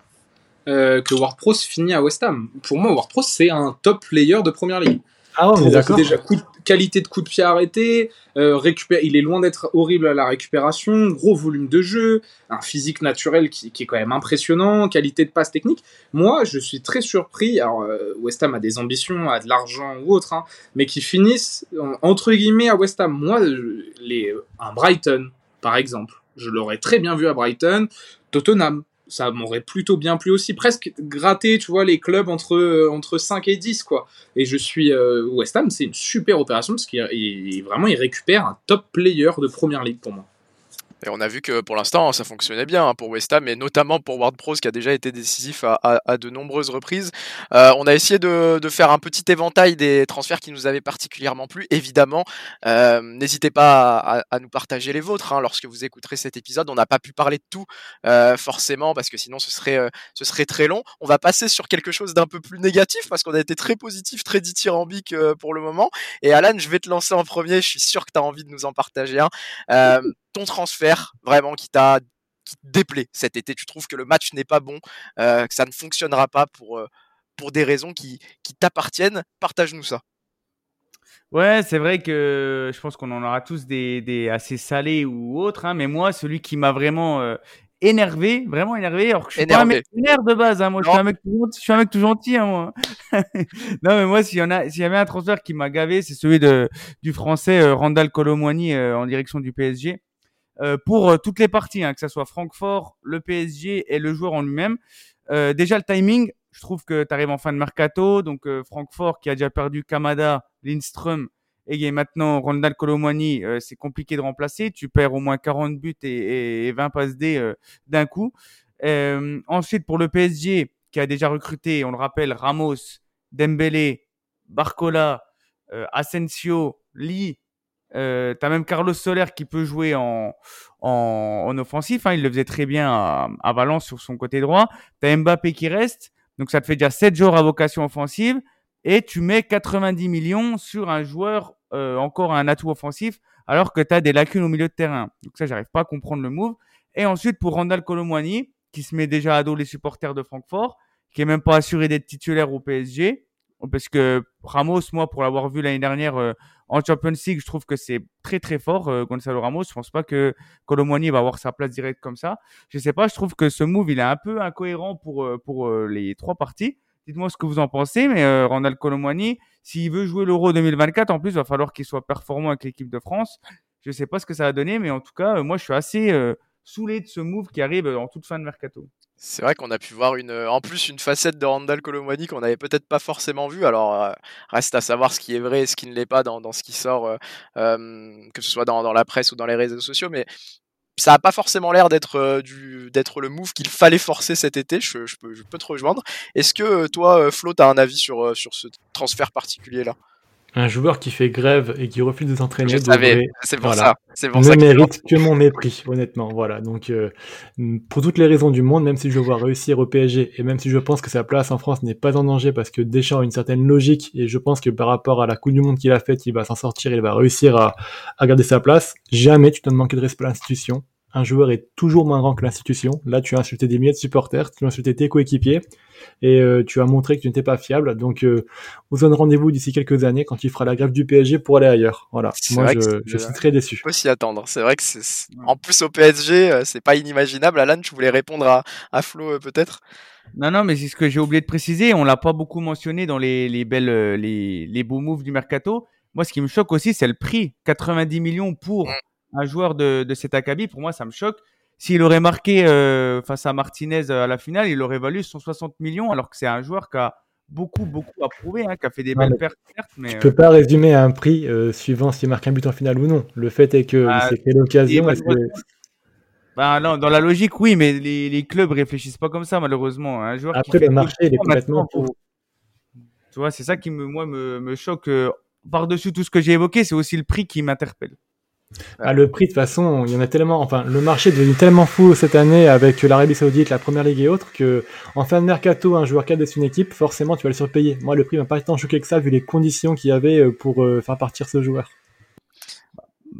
que Ward Pro finit à West Ham. Pour moi, Ward Pro, c'est un top player de première ligue. Ah d'accord. Déjà, qualité de coup de pied arrêté, euh, il est loin d'être horrible à la récupération, gros volume de jeu, un physique naturel qui, est quand même impressionnant, qualité de passe technique. Moi, je suis très surpris. Alors, euh, West Ham a des ambitions, a de l'argent ou autre, hein, mais qui finissent entre guillemets à West Ham. Moi, les, un Brighton, par exemple, je l'aurais très bien vu à Brighton. Tottenham, ça m'aurait plutôt bien plu aussi. Presque gratter, tu vois, les clubs entre, euh, entre 5 et 10, quoi. Et je suis. Euh, West Ham, c'est une super opération parce qu'il vraiment, il récupère un top player de première ligue pour moi. Et on a vu que pour l'instant, ça fonctionnait bien hein, pour West Ham, notamment pour Ward qui a déjà été décisif à, de nombreuses reprises. Euh, on a essayé de, faire un petit éventail des transferts qui nous avaient particulièrement plu. Évidemment, euh, n'hésitez pas à, nous partager les vôtres hein, lorsque vous écouterez cet épisode. On n'a pas pu parler de tout euh, forcément parce que sinon ce serait, ce serait très long. On va passer sur quelque chose d'un peu plus négatif parce qu'on a été très positif, très dithyrambique pour le moment. Et Alan, je vais te lancer en premier. Je suis sûr que tu as envie de nous en partager un ton transfert vraiment qui t'a déplé cet été Tu trouves que le match n'est pas bon, euh, que ça ne fonctionnera pas pour, euh, pour des raisons qui, qui t'appartiennent Partage-nous ça. Ouais, c'est vrai que je pense qu'on en aura tous des, des assez salés ou autres, hein, mais moi, celui qui m'a vraiment euh, énervé, vraiment énervé, alors que je suis pas un mec de base, hein, moi je suis, un mec tout, je suis un mec tout gentil, hein, moi. non mais moi s'il y en a, s'il y avait un transfert qui m'a gavé, c'est celui de du français Randall Colomwani en direction du PSG. Euh, pour euh, toutes les parties, hein, que ce soit Francfort, le PSG et le joueur en lui-même. Euh, déjà le timing, je trouve que tu arrives en fin de mercato, donc Francfort qui a déjà perdu Kamada, Lindström et maintenant Ronald Colomwani, c'est compliqué de remplacer. Tu perds au moins 40 buts et, et 20 passes D d'un coup. ensuite pour le PSG qui a déjà recruté, on le rappelle, Ramos, Dembélé, Barcola, Asensio, Lee Euh, t'as même Carlos Soler qui peut jouer en, en, en offensif. Hein, il le faisait très bien à, Valence sur son côté droit. T'as Mbappé qui reste. Donc ça te fait déjà 7 joueurs à vocation offensive. Et tu mets 90 millions sur un joueur euh, encore un atout offensif alors que tu as des lacunes au milieu de terrain. Donc ça, j'arrive pas à comprendre le move. Et ensuite, pour Randall Colomwani, qui se met déjà à dos les supporters de Francfort, qui est même pas assuré d'être titulaire au PSG, parce que Ramos, moi, pour l'avoir vu l'année dernière euh, en Champions League, je trouve que c'est très très fort, euh, Gonzalo Ramos. Je pense pas que Colomwani va avoir sa place directe comme ça. Je sais pas, je trouve que ce move, il est un peu incohérent pour, euh, pour les trois parties. Dites-moi ce que vous en pensez, mais euh, Randall Colomwani, s'il veut jouer l'Euro 2024, en plus, il va falloir qu'il soit performant avec l'équipe de France. Je sais pas ce que ça va donner, mais en tout cas, euh, moi, je suis assez euh, saoulé de ce move qui arrive en toute fin de mercato. C'est vrai qu'on a pu voir une, en plus une facette de Randall Colomwani qu'on n'avait peut-être pas forcément vu. Alors reste à savoir ce qui est vrai et ce qui ne l'est pas dans, dans, ce qui sort, que ce soit dans, dans, la presse ou dans les réseaux sociaux. Mais ça n'a pas forcément l'air d'être euh, du d'être le move qu'il fallait forcer cet été. Je, je, peux, je peux te rejoindre. Est-ce que euh, toi, euh, Flo, tu as un avis sur, sur ce transfert particulier là un joueur qui fait grève et qui refuse de s'entraîner c'est pour ça. C'est pour ne mérite que mon mépris, honnêtement. Voilà. Donc, euh, pour toutes les raisons du monde, même si je vois réussir au PSG et même si je pense que sa place en France n'est pas en danger parce que Deschamps a une certaine logique et je pense que par rapport à la Coupe du Monde qu'il a faite, il va s'en sortir, il va réussir à, à garder sa place. Jamais tu dois manquer de respect à l'institution un joueur est toujours moins grand que l'institution. Là, tu as insulté des milliers de supporters, tu as insulté tes coéquipiers et euh, tu as montré que tu n'étais pas fiable. Donc, euh, on se donne rendez-vous d'ici quelques années quand il fera la grève du PSG pour aller ailleurs. Voilà. Moi, je, je, suis très déçu. On peut s'y attendre. C'est vrai que c'est, en plus au PSG, euh, c'est pas inimaginable. Alan, tu voulais répondre à, à Flo peut-être? Non, non, mais c'est ce que j'ai oublié de préciser. On l'a pas beaucoup mentionné dans les, les belles, les, les beaux moves du mercato. Moi, ce qui me choque aussi, c'est le prix. 90 millions pour mm un joueur de, de cet acabit, pour moi, ça me choque. S'il aurait marqué euh, face à Martinez à la finale, il aurait valu 160 millions, alors que c'est un joueur qui a beaucoup, beaucoup à prouver, hein, qui a fait des belles pertes. Mais, tu ne peux pas résumer un prix euh, suivant s'il marque un but en finale ou non. Le fait est qu'il bah, s'est fait l'occasion. Bah, non, dans la logique, oui, mais les, les clubs réfléchissent pas comme ça, malheureusement. Un joueur Après, le marché, il est complètement Tu vois, c'est ça qui me, moi, me, me choque. Euh, par-dessus tout ce que j'ai évoqué, c'est aussi le prix qui m'interpelle. Ah, le prix, de toute façon, il y en a tellement, enfin, le marché est devenu tellement fou cette année avec l'Arabie Saoudite, la Première Ligue et autres, que, en fin de mercato, un joueur cadre une équipe, forcément, tu vas le surpayer. Moi, le prix m'a pas tant choqué que ça, vu les conditions qu'il y avait euh, pour euh, faire partir ce joueur.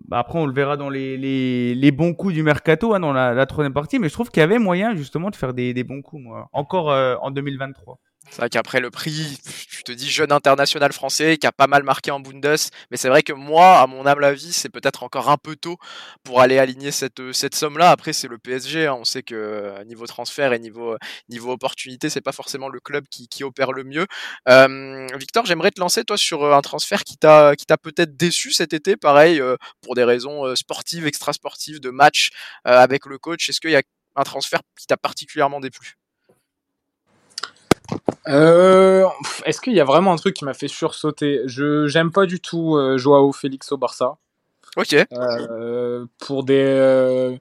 Bah, après, on le verra dans les, les, les bons coups du mercato, hein, dans la, la, troisième partie, mais je trouve qu'il y avait moyen, justement, de faire des, des bons coups, moi. Encore euh, en 2023. C'est vrai qu'après le prix, tu te dis jeune international français qui a pas mal marqué en Bundes, mais c'est vrai que moi, à mon humble avis, c'est peut-être encore un peu tôt pour aller aligner cette, cette somme-là. Après, c'est le PSG, hein. on sait que euh, niveau transfert et niveau, niveau opportunité, c'est pas forcément le club qui, qui opère le mieux. Euh, Victor, j'aimerais te lancer toi sur euh, un transfert qui t'a peut-être déçu cet été, pareil euh, pour des raisons sportives, extra-sportives, de match avec le coach. Est-ce qu'il y a un transfert qui t'a particulièrement déplu? Euh, Est-ce qu'il y a vraiment un truc qui m'a fait sursauter? Je j'aime pas du tout euh, Joao Félix au Barça. Ok. Euh, pour des, euh,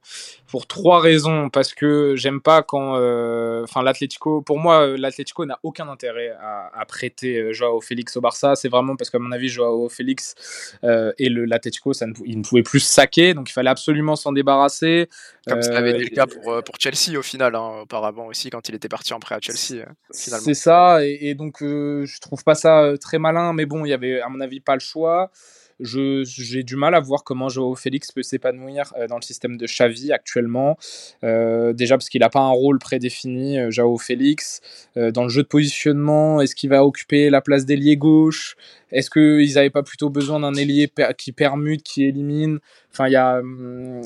pour trois raisons, parce que j'aime pas quand, euh, enfin l'Atlético, pour moi l'Atlético n'a aucun intérêt à, à, prêter Joao Félix au Barça. C'est vraiment parce qu'à mon avis Joao Félix et le l'Atlético, ça ne, il ne pouvait plus saquer, donc il fallait absolument s'en débarrasser. Comme ça avait été le cas pour, pour Chelsea au final, hein, auparavant aussi quand il était parti en prêt à Chelsea. C'est ça, et, et donc je trouve pas ça très malin, mais bon, il y avait à mon avis pas le choix j'ai du mal à voir comment Joao Félix peut s'épanouir euh, dans le système de Xavi actuellement. Euh, déjà parce qu'il n'a pas un rôle prédéfini, euh, Joao Félix. dans le jeu de positionnement, est-ce qu'il va occuper la place d'ailier gauche? Est-ce qu'ils n'avaient pas plutôt besoin d'un ailier qui permute, qui élimine? Enfin, il y a, hum,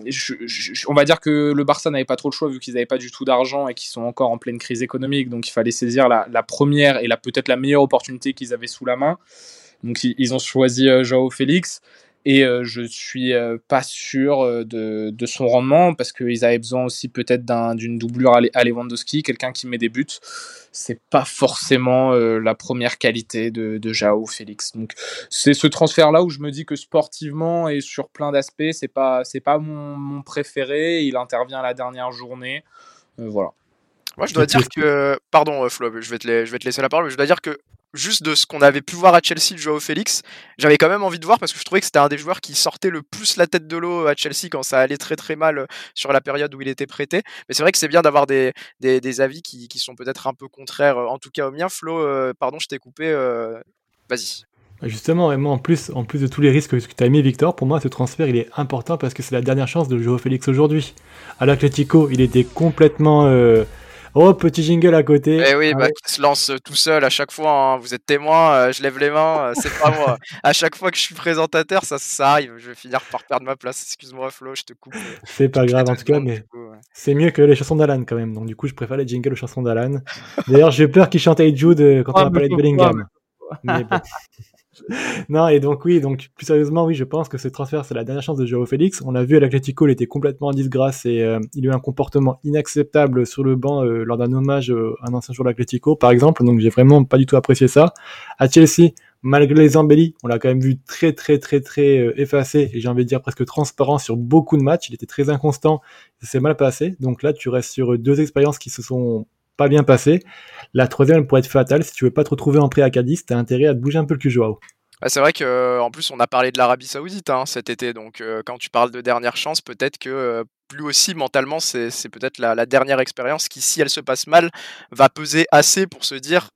on va dire que le Barça n'avait pas trop le choix vu qu'ils n'avaient pas du tout d'argent et qu'ils sont encore en pleine crise économique. Donc, il fallait saisir la, la première et la peut-être la meilleure opportunité qu'ils avaient sous la main. Donc ils ont choisi euh, Joao Félix et euh, je suis euh, pas sûr de, de, son rendement parce qu'ils avaient besoin aussi peut-être d'une doublure à Lewandowski, quelqu'un qui met des buts. C'est pas forcément la première qualité de, de Joao Félix. Donc c'est ce transfert là où je me dis que sportivement et sur plein d'aspects, c'est pas c'est pas mon, mon, préféré. Il intervient à la dernière journée. voilà. Moi, je dois dire que, pardon, Flo, je vais te, je vais te laisser la parole, mais je dois dire que juste de ce qu'on avait pu voir à Chelsea de Joao Félix, j'avais quand même envie de voir parce que je trouvais que c'était un des joueurs qui sortait le plus la tête de l'eau à Chelsea quand ça allait très très mal sur la période où il était prêté. Mais c'est vrai que c'est bien d'avoir des, des, avis qui, qui sont peut-être un peu contraires, en tout cas au mien. Flo, pardon, je t'ai coupé. Vas-y. Justement, en plus, en plus de tous les risques que tu as mis, Victor, pour moi, ce transfert, il est important parce que c'est la dernière chance de Joao Félix aujourd'hui. À l'Atletico, il était complètement... Oh, petit jingle à côté. Eh oui, bah, se lance euh, tout seul à chaque fois. Hein. Vous êtes témoin, euh, je lève les mains, euh, c'est pas moi. À chaque fois que je suis présentateur, ça, ça arrive. Je vais finir par perdre ma place. Excuse-moi, Flo, je te coupe. C'est pas grave, en tout cas, mais c'est mieux que les chansons d'Alan quand même. Donc, du coup, je préfère les jingles aux chansons d'Alan. D'ailleurs, j'ai peur qu'il chante Hey Jude quand on va parler de Bellingham. Mais bon. non, et donc oui, donc plus sérieusement, oui, je pense que ce transfert, c'est la dernière chance de Joao Félix. On l'a vu à l'Atletico, il était complètement en disgrâce et euh, il a eu un comportement inacceptable sur le banc euh, lors d'un hommage euh, à un ancien joueur de l'Atletico, par exemple. Donc j'ai vraiment pas du tout apprécié ça. À Chelsea, malgré les embellis, on l'a quand même vu très très très très effacé et j'ai envie de dire presque transparent sur beaucoup de matchs. Il était très inconstant, il s'est mal passé. Donc là, tu restes sur deux expériences qui se sont bien passé. La troisième, pourrait être fatale. Si tu veux pas te retrouver en prêt à Cadiz, t'as intérêt à te bouger un peu le cul, Joao. Bah, c'est vrai que en plus on a parlé de l'Arabie Saoudite hein, cet été, donc euh, quand tu parles de dernière chance, peut-être que euh, lui aussi mentalement c'est, peut-être la, dernière expérience qui, si elle se passe mal, va peser assez pour se dire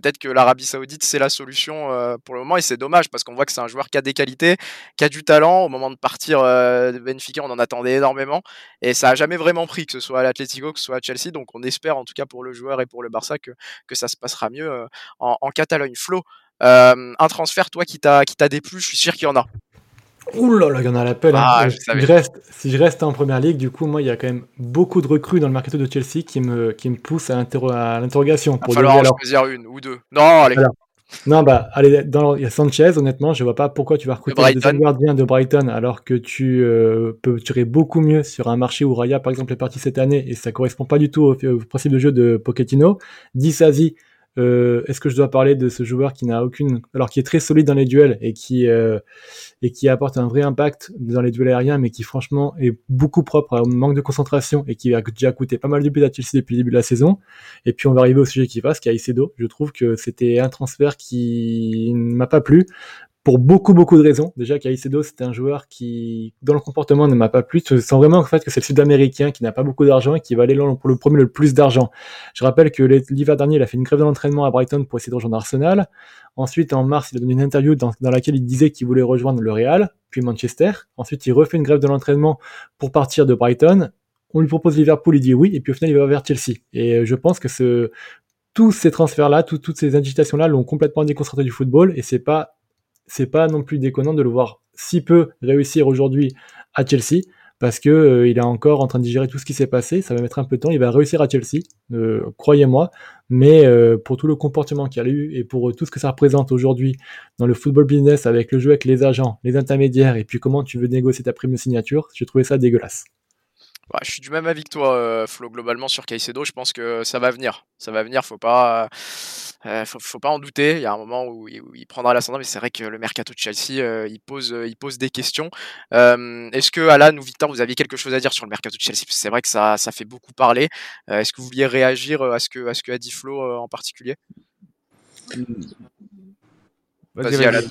peut-être que l'Arabie Saoudite c'est la solution euh, pour le moment et c'est dommage parce qu'on voit que c'est un joueur qui a des qualités, qui a du talent. Au moment de partir de Benfica, on en attendait énormément et ça a jamais vraiment pris, que ce soit à l'Atlético, que ce soit à Chelsea. Donc on espère en tout cas pour le joueur et pour le Barça que, ça se passera mieux en, en Catalogne. Flo, euh, un transfert, toi, qui t'a déplu, je suis sûr qu'il y en a. Ouh là là, il y en a à l'appel. Hein. Ah, si, je reste, si je reste en première ligue, du coup, moi, il y a quand même beaucoup de recrues dans le mercato de Chelsea qui me, qui me poussent à l'interrogation. Il va falloir en choisir une ou deux. Non, allez. Non, bah, allez, dans, il y a Sanchez, honnêtement, je vois pas pourquoi tu vas recruter le deuxième gardien de Brighton alors que tu euh, peux tirer beaucoup mieux sur un marché où Raya, par exemple, est parti cette année et ça correspond pas du tout au, principe de jeu de Pochettino. Disazi, euh, est-ce que je dois parler de ce joueur qui n'a aucune, alors qui est très solide dans les duels et qui euh, et qui apporte un vrai impact dans les duels aériens, mais qui franchement est beaucoup propre au manque de concentration et qui a déjà coûté pas mal de buts à Chelsea depuis le début de la saison. Et puis on va arriver au sujet qui passe, qui est Aicedo. Je trouve que c'était un transfert qui ne m'a pas plu pour beaucoup beaucoup de raisons. Déjà, Caicedo, c'est un joueur qui, dans le comportement, ne m'a pas plu. Je sens vraiment en fait que c'est le Sud-Américain qui n'a pas beaucoup d'argent et qui va aller pour le premier le plus d'argent. Je rappelle que l'hiver dernier, il a fait une grève de l'entraînement à Brighton pour essayer de rejoindre Arsenal. Ensuite, en mars, il a donné une interview dans, dans laquelle il disait qu'il voulait rejoindre le Real, puis Manchester. Ensuite, il refait une grève de l'entraînement pour partir de Brighton. On lui propose Liverpool, il dit oui, et puis au final, il va vers Chelsea. Et euh, je pense que ce, tous ces transferts-là, toutes ces agitations-là l'ont complètement déconcentré du football, et c'est pas c'est pas non plus déconnant de le voir si peu réussir aujourd'hui à Chelsea parce que euh, il est encore en train de digérer tout ce qui s'est passé. Ça va mettre un peu de temps. Il va réussir à Chelsea, euh, croyez-moi. Mais euh, pour tout le comportement qu'il a eu et pour tout ce que ça représente aujourd'hui dans le football business avec le jeu avec les agents, les intermédiaires et puis comment tu veux négocier ta prime de signature, j'ai trouvé ça dégueulasse. Bah, je suis du même avis que toi, Flo, globalement sur Caicedo. Je pense que ça va venir. Ça va venir. Faut pas. Euh, faut, faut, pas en douter, il y a un moment où, il prendra l'ascendant, mais c'est vrai que le mercato de Chelsea, euh, il, pose, euh, il pose des questions. Est-ce que Alan ou Victor, vous aviez quelque chose à dire sur le mercato de Chelsea? C'est vrai que ça, ça fait beaucoup parler. Est-ce que vous vouliez réagir à ce que, à ce que a dit Flo en particulier? Vas-y, Alan.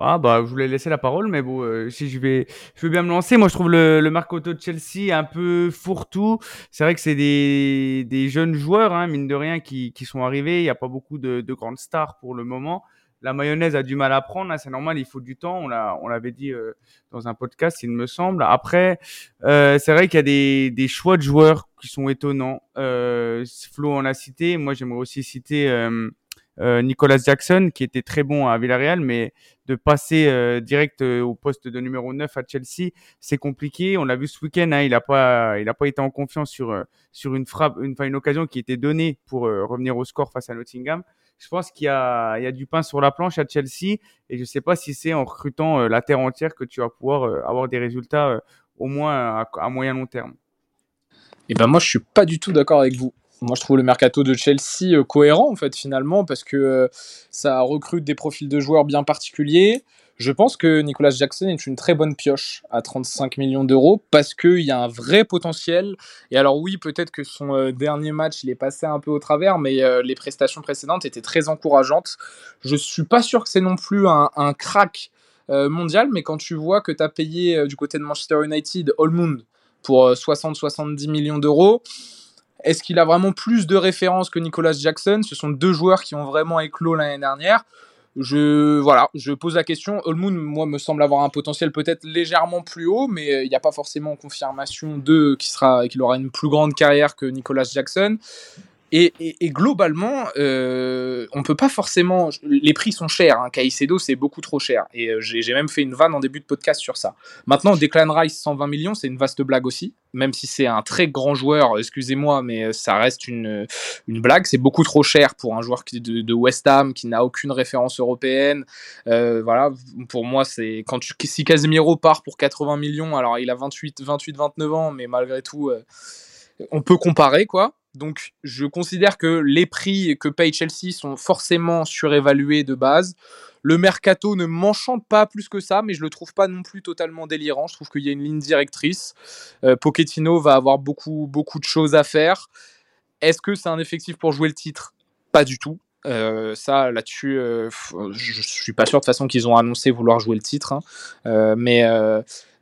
Ah bah je voulais laisser la parole, mais bon, euh, si je vais, je veux bien me lancer. Moi, je trouve le, le Marcoto de Chelsea un peu fourre-tout. C'est vrai que c'est des, des jeunes joueurs, hein, mine de rien, qui, qui sont arrivés. Il n'y a pas beaucoup de, de, grandes stars pour le moment. La mayonnaise a du mal à prendre, hein, c'est normal, il faut du temps. On l'a, on l'avait dit euh, dans un podcast, il me semble. Après, euh, c'est vrai qu'il y a des, des choix de joueurs qui sont étonnants. Euh, Flo en a cité. Moi, j'aimerais aussi citer euh, Nicolas Jackson, qui était très bon à Villarreal, mais de passer euh, direct euh, au poste de numéro 9 à Chelsea, c'est compliqué. On l'a vu ce week-end, hein, il n'a pas, il pas été en confiance sur sur une frappe, une, une occasion qui était donnée pour revenir au score face à Nottingham. Je pense qu'il y a, il y a du pain sur la planche à Chelsea, et je ne sais pas si c'est en recrutant la terre entière que tu vas pouvoir avoir des résultats au moins à, à moyen long terme. Et eh ben moi, je suis pas du tout d'accord avec vous. Moi, je trouve le mercato de Chelsea euh, cohérent, en fait, finalement, parce que euh, ça recrute des profils de joueurs bien particuliers. Je pense que Nicolas Jackson est une très bonne pioche à 35 millions d'euros parce qu'il y a un vrai potentiel. Et alors oui, peut-être que son euh, dernier match, il est passé un peu au travers, mais les prestations précédentes étaient très encourageantes. Je suis pas sûr que c'est non plus un, crack mondial, mais quand tu vois que tu as payé du côté de Manchester United Allmund pour 60-70 millions d'euros, est-ce qu'il a vraiment plus de références que Nicolas Jackson? Ce sont deux joueurs qui ont vraiment éclos l'année dernière je voilà, je pose la question. Olmoun, moi, me semble avoir un potentiel peut-être légèrement plus haut, mais euh, il n'y a pas forcément confirmation de qu'il sera, qu'il aura une plus grande carrière que Nicolas Jackson. Et, globalement, euh, on peut pas forcément. Les prix sont chers. Hein. Caicedo, c'est beaucoup trop cher. Et euh, j'ai même fait une vanne en début de podcast sur ça. Maintenant, Declan Rice, 120 millions, c'est une vaste blague aussi. Même si c'est un très grand joueur, excusez-moi, mais euh, ça reste une, une blague. C'est beaucoup trop cher pour un joueur de, de West Ham qui n'a aucune référence européenne. Euh, voilà, pour moi, c'est quand tu, si Casemiro part pour 80 millions, alors il a 28, 28, 29 ans, mais malgré tout, on peut comparer quoi. Donc, je considère que les prix que paye Chelsea sont forcément surévalués de base. Le mercato ne m'enchante pas plus que ça, mais je le trouve pas non plus totalement délirant. Je trouve qu'il y a une ligne directrice. Euh, Pochettino va avoir beaucoup, beaucoup de choses à faire. Est-ce que c'est un effectif pour jouer le titre? Pas du tout. Euh, ça, là-dessus, euh, je suis pas sûr de toute façon qu'ils ont annoncé vouloir jouer le titre. Hein. mais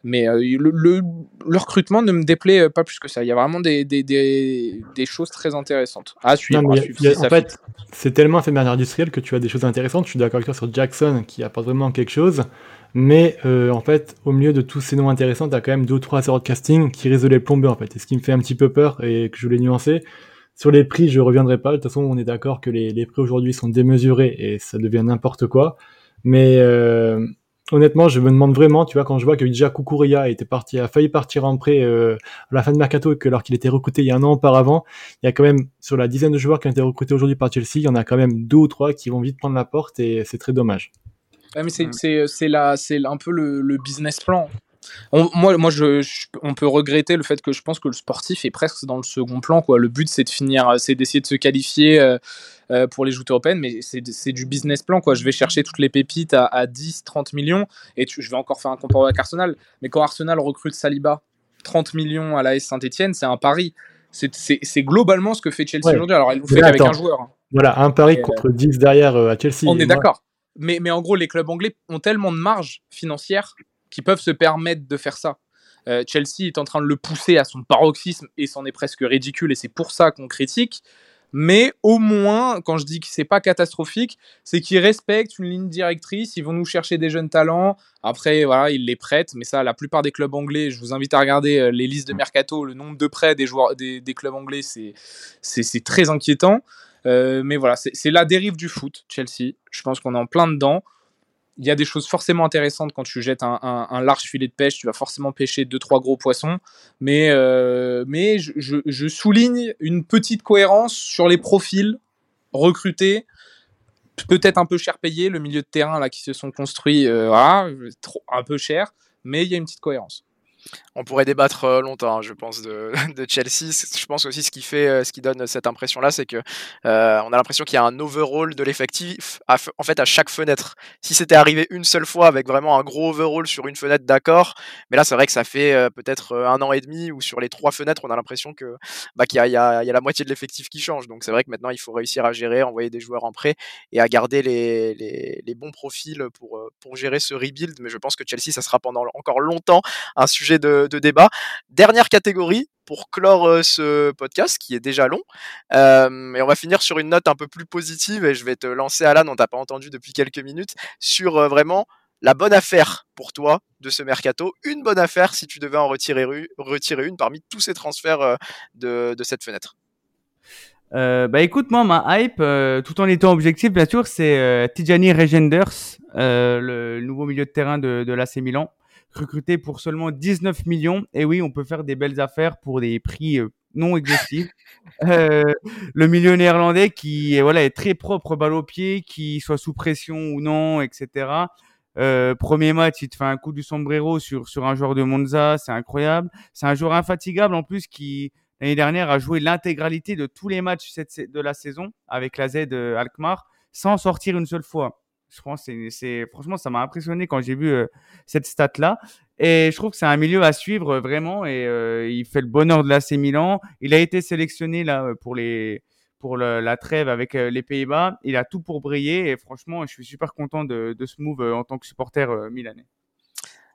mais euh, le, recrutement ne me déplaît euh, pas plus que ça. Il y a vraiment des, des, des, des choses très intéressantes à suivre. en fait, c'est tellement fait manière industrielle que tu as des choses intéressantes. Je suis d'accord avec toi sur Jackson qui apporte vraiment quelque chose. Mais euh, en fait, au milieu de tous ces noms intéressants, tu as quand même deux ou trois erreurs de casting qui risquent de les plomber en fait. Et ce qui me fait un petit peu peur et que je voulais nuancer, sur les prix, je reviendrai pas. De toute façon, on est d'accord que les, les prix aujourd'hui sont démesurés et ça devient n'importe quoi. Mais euh, honnêtement, je me demande vraiment, tu vois, quand je vois que déjà Kukuria était parti, a failli partir en prêt euh, à la fin de mercato et que alors qu'il était recruté il y a un an auparavant, il y a quand même sur la dizaine de joueurs qui ont été recrutés aujourd'hui par Chelsea, il y en a quand même deux ou trois qui vont vite prendre la porte et c'est très dommage. mais c'est c'est un peu le, business plan. On, moi, moi je, on peut regretter le fait que je pense que le sportif est presque dans le second plan. Quoi. Le but, c'est de finir, c'est d'essayer de se qualifier. Euh, euh, pour les joutes européennes, mais c'est du business plan. Quoi. Je vais chercher toutes les pépites à, 10, 30 millions, et je vais encore faire un comparaison avec Arsenal. Mais quand Arsenal recrute Saliba, 30 millions à la Saint-Etienne, c'est un pari. C'est globalement ce que fait Chelsea aujourd'hui. Alors, il le fait avec un joueur. Hein. Voilà, un pari contre 10 euh, derrière euh, à Chelsea. On est d'accord. Mais, mais en gros, les clubs anglais ont tellement de marge financière qu'ils peuvent se permettre de faire ça. Chelsea est en train de le pousser à son paroxysme et c'en est presque ridicule et c'est pour ça qu'on critique mais au moins, quand je dis que c'est pas catastrophique, c'est qu'ils respectent une ligne directrice, ils vont nous chercher des jeunes talents, après voilà, ils les prêtent, mais ça, la plupart des clubs anglais, je vous invite à regarder euh, les listes de mercato, le nombre de prêts des joueurs des, clubs anglais, c'est c'est très inquiétant. Euh, mais voilà, c'est la dérive du foot, Chelsea. Je pense qu'on est en plein dedans il y a des choses forcément intéressantes quand tu jettes un, large filet de pêche. Tu vas forcément pêcher deux trois gros poissons, mais euh, mais je, souligne une petite cohérence sur les profils recrutés, peut-être un peu cher payés, le milieu de terrain là qui se sont construits, euh, trop, un peu cher, mais il y a une petite cohérence on pourrait débattre euh, longtemps, hein, je pense, de, Chelsea. Je pense aussi ce qui fait, euh, ce qui donne cette impression-là, c'est que euh, on a l'impression qu'il y a un overall de l'effectif en fait à chaque fenêtre. Si c'était arrivé une seule fois avec vraiment un gros overall sur une fenêtre, d'accord. Mais là, c'est vrai que ça fait peut-être un an et demi où sur les trois fenêtres, on a l'impression que bah, qu'il y, a, la moitié de l'effectif qui change. Donc c'est vrai que maintenant, il faut réussir à gérer, envoyer des joueurs en prêt et à garder les, bons profils pour gérer ce rebuild. Mais je pense que Chelsea, ça sera pendant encore longtemps un sujet de, débat. Dernière catégorie pour clore euh, ce podcast qui est déjà long. Euh, et on va finir sur une note un peu plus positive et je vais te lancer Alan, on t'a pas entendu depuis quelques minutes, sur euh, vraiment la bonne affaire pour toi de ce mercato. Une bonne affaire si tu devais en retirer, une parmi tous ces transferts de, cette fenêtre. bah écoute, moi, ma hype, tout en étant objectif, bien sûr, c'est Tijani Regenders, le nouveau milieu de terrain de, de l'AC Milan recruté pour seulement 19 millions. Et oui, on peut faire des belles affaires pour des prix euh, non exhaustifs. Euh, le milieu néerlandais qui voilà, est très propre balle au pied, qui soit sous pression ou non, etc. Euh, premier match, il te fait un coup du sombrero sur, sur un joueur de Monza, c'est incroyable. C'est un joueur infatigable en plus qui, l'année dernière, a joué l'intégralité de tous les matchs de la saison avec la Z Alkmaar sans sortir une seule fois. Je pense c'est, franchement ça m'a impressionné quand j'ai vu cette stat là. Et je trouve que c'est un milieu à suivre vraiment et il fait le bonheur de l'AC Milan. Il a été sélectionné là pour les pour la trêve avec les Pays-Bas. Il a tout pour briller et franchement, je suis super content de, de ce move en tant que supporter milanais.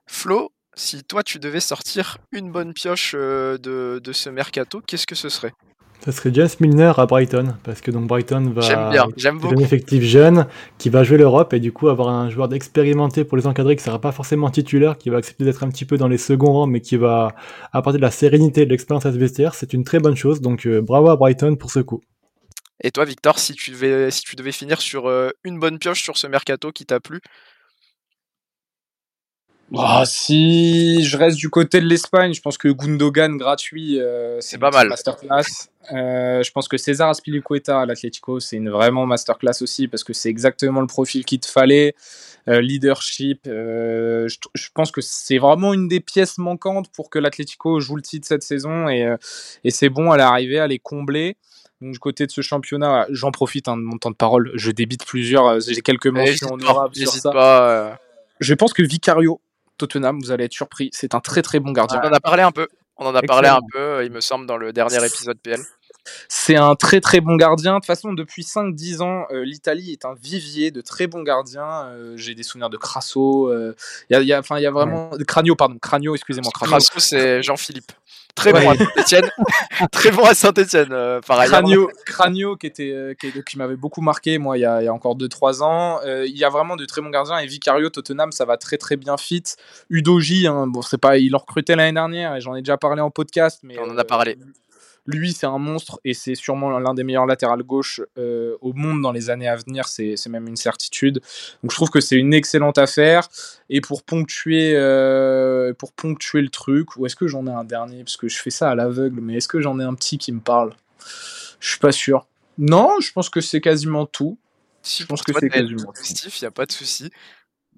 Flo, si toi tu devais sortir une bonne pioche de, de ce mercato, qu'est-ce que ce serait? Ça serait James Milner à Brighton, parce que donc Brighton va j'aime bien, j'aime un effectif jeune qui va jouer l'Europe et du coup avoir un joueur d'expérimenté pour les encadrer qui sera pas forcément titulaire, qui va accepter d'être un petit peu dans les seconds rangs, mais qui va apporter de la sérénité et de l'expérience à ce vestiaire. C'est une très bonne chose, donc bravo à Brighton pour ce coup. Et toi, Victor, si tu devais, si tu devais finir sur une bonne pioche sur ce mercato qui t'a plu, ah, si je reste du côté de l'Espagne, je pense que Gundogan gratuit, euh, c'est pas mal. Masterclass. Euh, je pense que César Aspilicueta à l'Atlético, c'est une vraiment masterclass aussi parce que c'est exactement le profil qu'il te fallait. Euh, leadership, je, je, pense que c'est vraiment une des pièces manquantes pour que l'Atlético joue le titre cette saison et, et c'est bon à l'arrivée à les combler. Donc, du côté de ce championnat, j'en profite hein, de mon temps de parole. Je débite plusieurs. J'ai quelques mentions honorables sur ça. Pas, je pense que Vicario Tottenham, vous allez être surpris. C'est un très très bon gardien. On en a parlé un peu. On en a parlé un peu, il me semble, dans le dernier épisode PL. C'est un très très bon gardien. De toute façon, depuis 5-10 ans, euh, l'Italie est un vivier de très bons gardiens. Euh, j'ai des souvenirs de Crasso. Euh, il y, a, y, a vraiment. Cranio, pardon. Cranio, excusez-moi. Crasso, c'est Jean-Philippe. Très, bon à Saint-Etienne. très bon à Saint-Etienne, par ailleurs. Cranio, qui, était, qui, m'avait beaucoup marqué, moi, il y a, il y a encore 2-3 ans. Il y a vraiment de très bons gardiens. Et Vicario, Tottenham, ça va très très bien fit. Udoji, hein, bon, c'est pas, il l'a recruté l'année dernière et j'en ai déjà parlé en podcast. Mais, On en a parlé. Lui, c'est un monstre et c'est sûrement l'un des meilleurs latérales gauche euh, au monde dans les années à venir. C'est même une certitude. Donc je trouve que c'est une excellente affaire. Et pour ponctuer, euh, pour ponctuer le truc, ou est-ce que j'en ai un dernier? Parce que je fais ça à l'aveugle, mais est-ce que j'en ai un petit qui me parle? Je suis pas sûr. Non, je pense que c'est quasiment tout. je pense que c'est quasiment tout. Il n'y a pas de souci.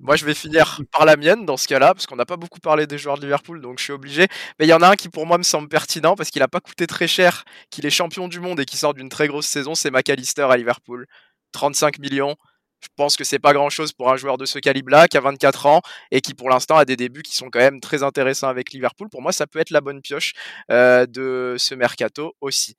Moi, je vais finir par la mienne dans ce cas-là, parce qu'on n'a pas beaucoup parlé des joueurs de Liverpool, donc je suis obligé. Mais il y en a un qui, pour moi, me semble pertinent, parce qu'il n'a pas coûté très cher, qu'il est champion du monde et qui sort d'une très grosse saison, c'est McAllister à Liverpool. 35 millions. Je pense que c'est pas grand-chose pour un joueur de ce calibre-là, qui a 24 ans et qui, pour l'instant, a des débuts qui sont quand même très intéressants avec Liverpool. Pour moi, ça peut être la bonne pioche euh, de ce mercato aussi.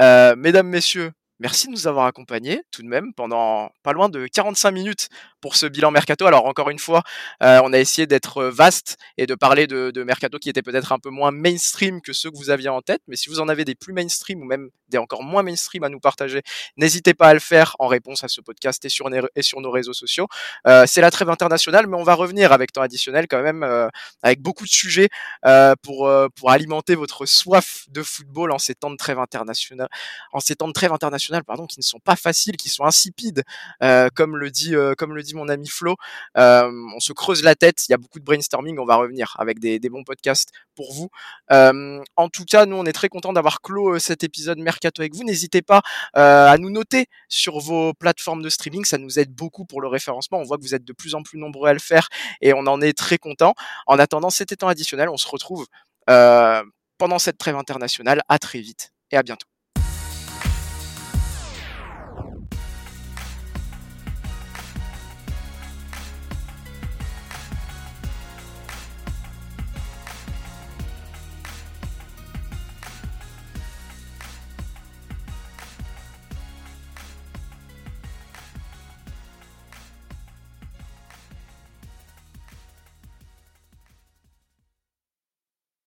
Euh, mesdames, messieurs, merci de nous avoir accompagnés tout de même pendant pas loin de 45 minutes pour ce bilan mercato. Alors encore une fois, euh, on a essayé d'être vaste et de parler de, de mercato qui était peut-être un peu moins mainstream que ceux que vous aviez en tête. Mais si vous en avez des plus mainstream ou même des encore moins mainstream à nous partager, n'hésitez pas à le faire en réponse à ce podcast et sur, et sur nos réseaux sociaux. Euh, c'est la trêve internationale, mais on va revenir avec temps additionnel quand même, euh, avec beaucoup de sujets euh, pour, euh, pour alimenter votre soif de football en ces temps de trêve internationale, en ces temps de trêve internationale, pardon, qui ne sont pas faciles, qui sont insipides, euh, comme le dit, comme le dit mon ami Flo, euh, on se creuse la tête, il y a beaucoup de brainstorming, on va revenir avec des, bons podcasts pour vous. Euh, en tout cas, nous, on est très content d'avoir clos euh, cet épisode Mercato avec vous. N'hésitez pas à nous noter sur vos plateformes de streaming, ça nous aide beaucoup pour le référencement. On voit que vous êtes de plus en plus nombreux à le faire et on en est très content. En attendant, c'était temps additionnel, on se retrouve pendant cette trêve internationale. À très vite et à bientôt.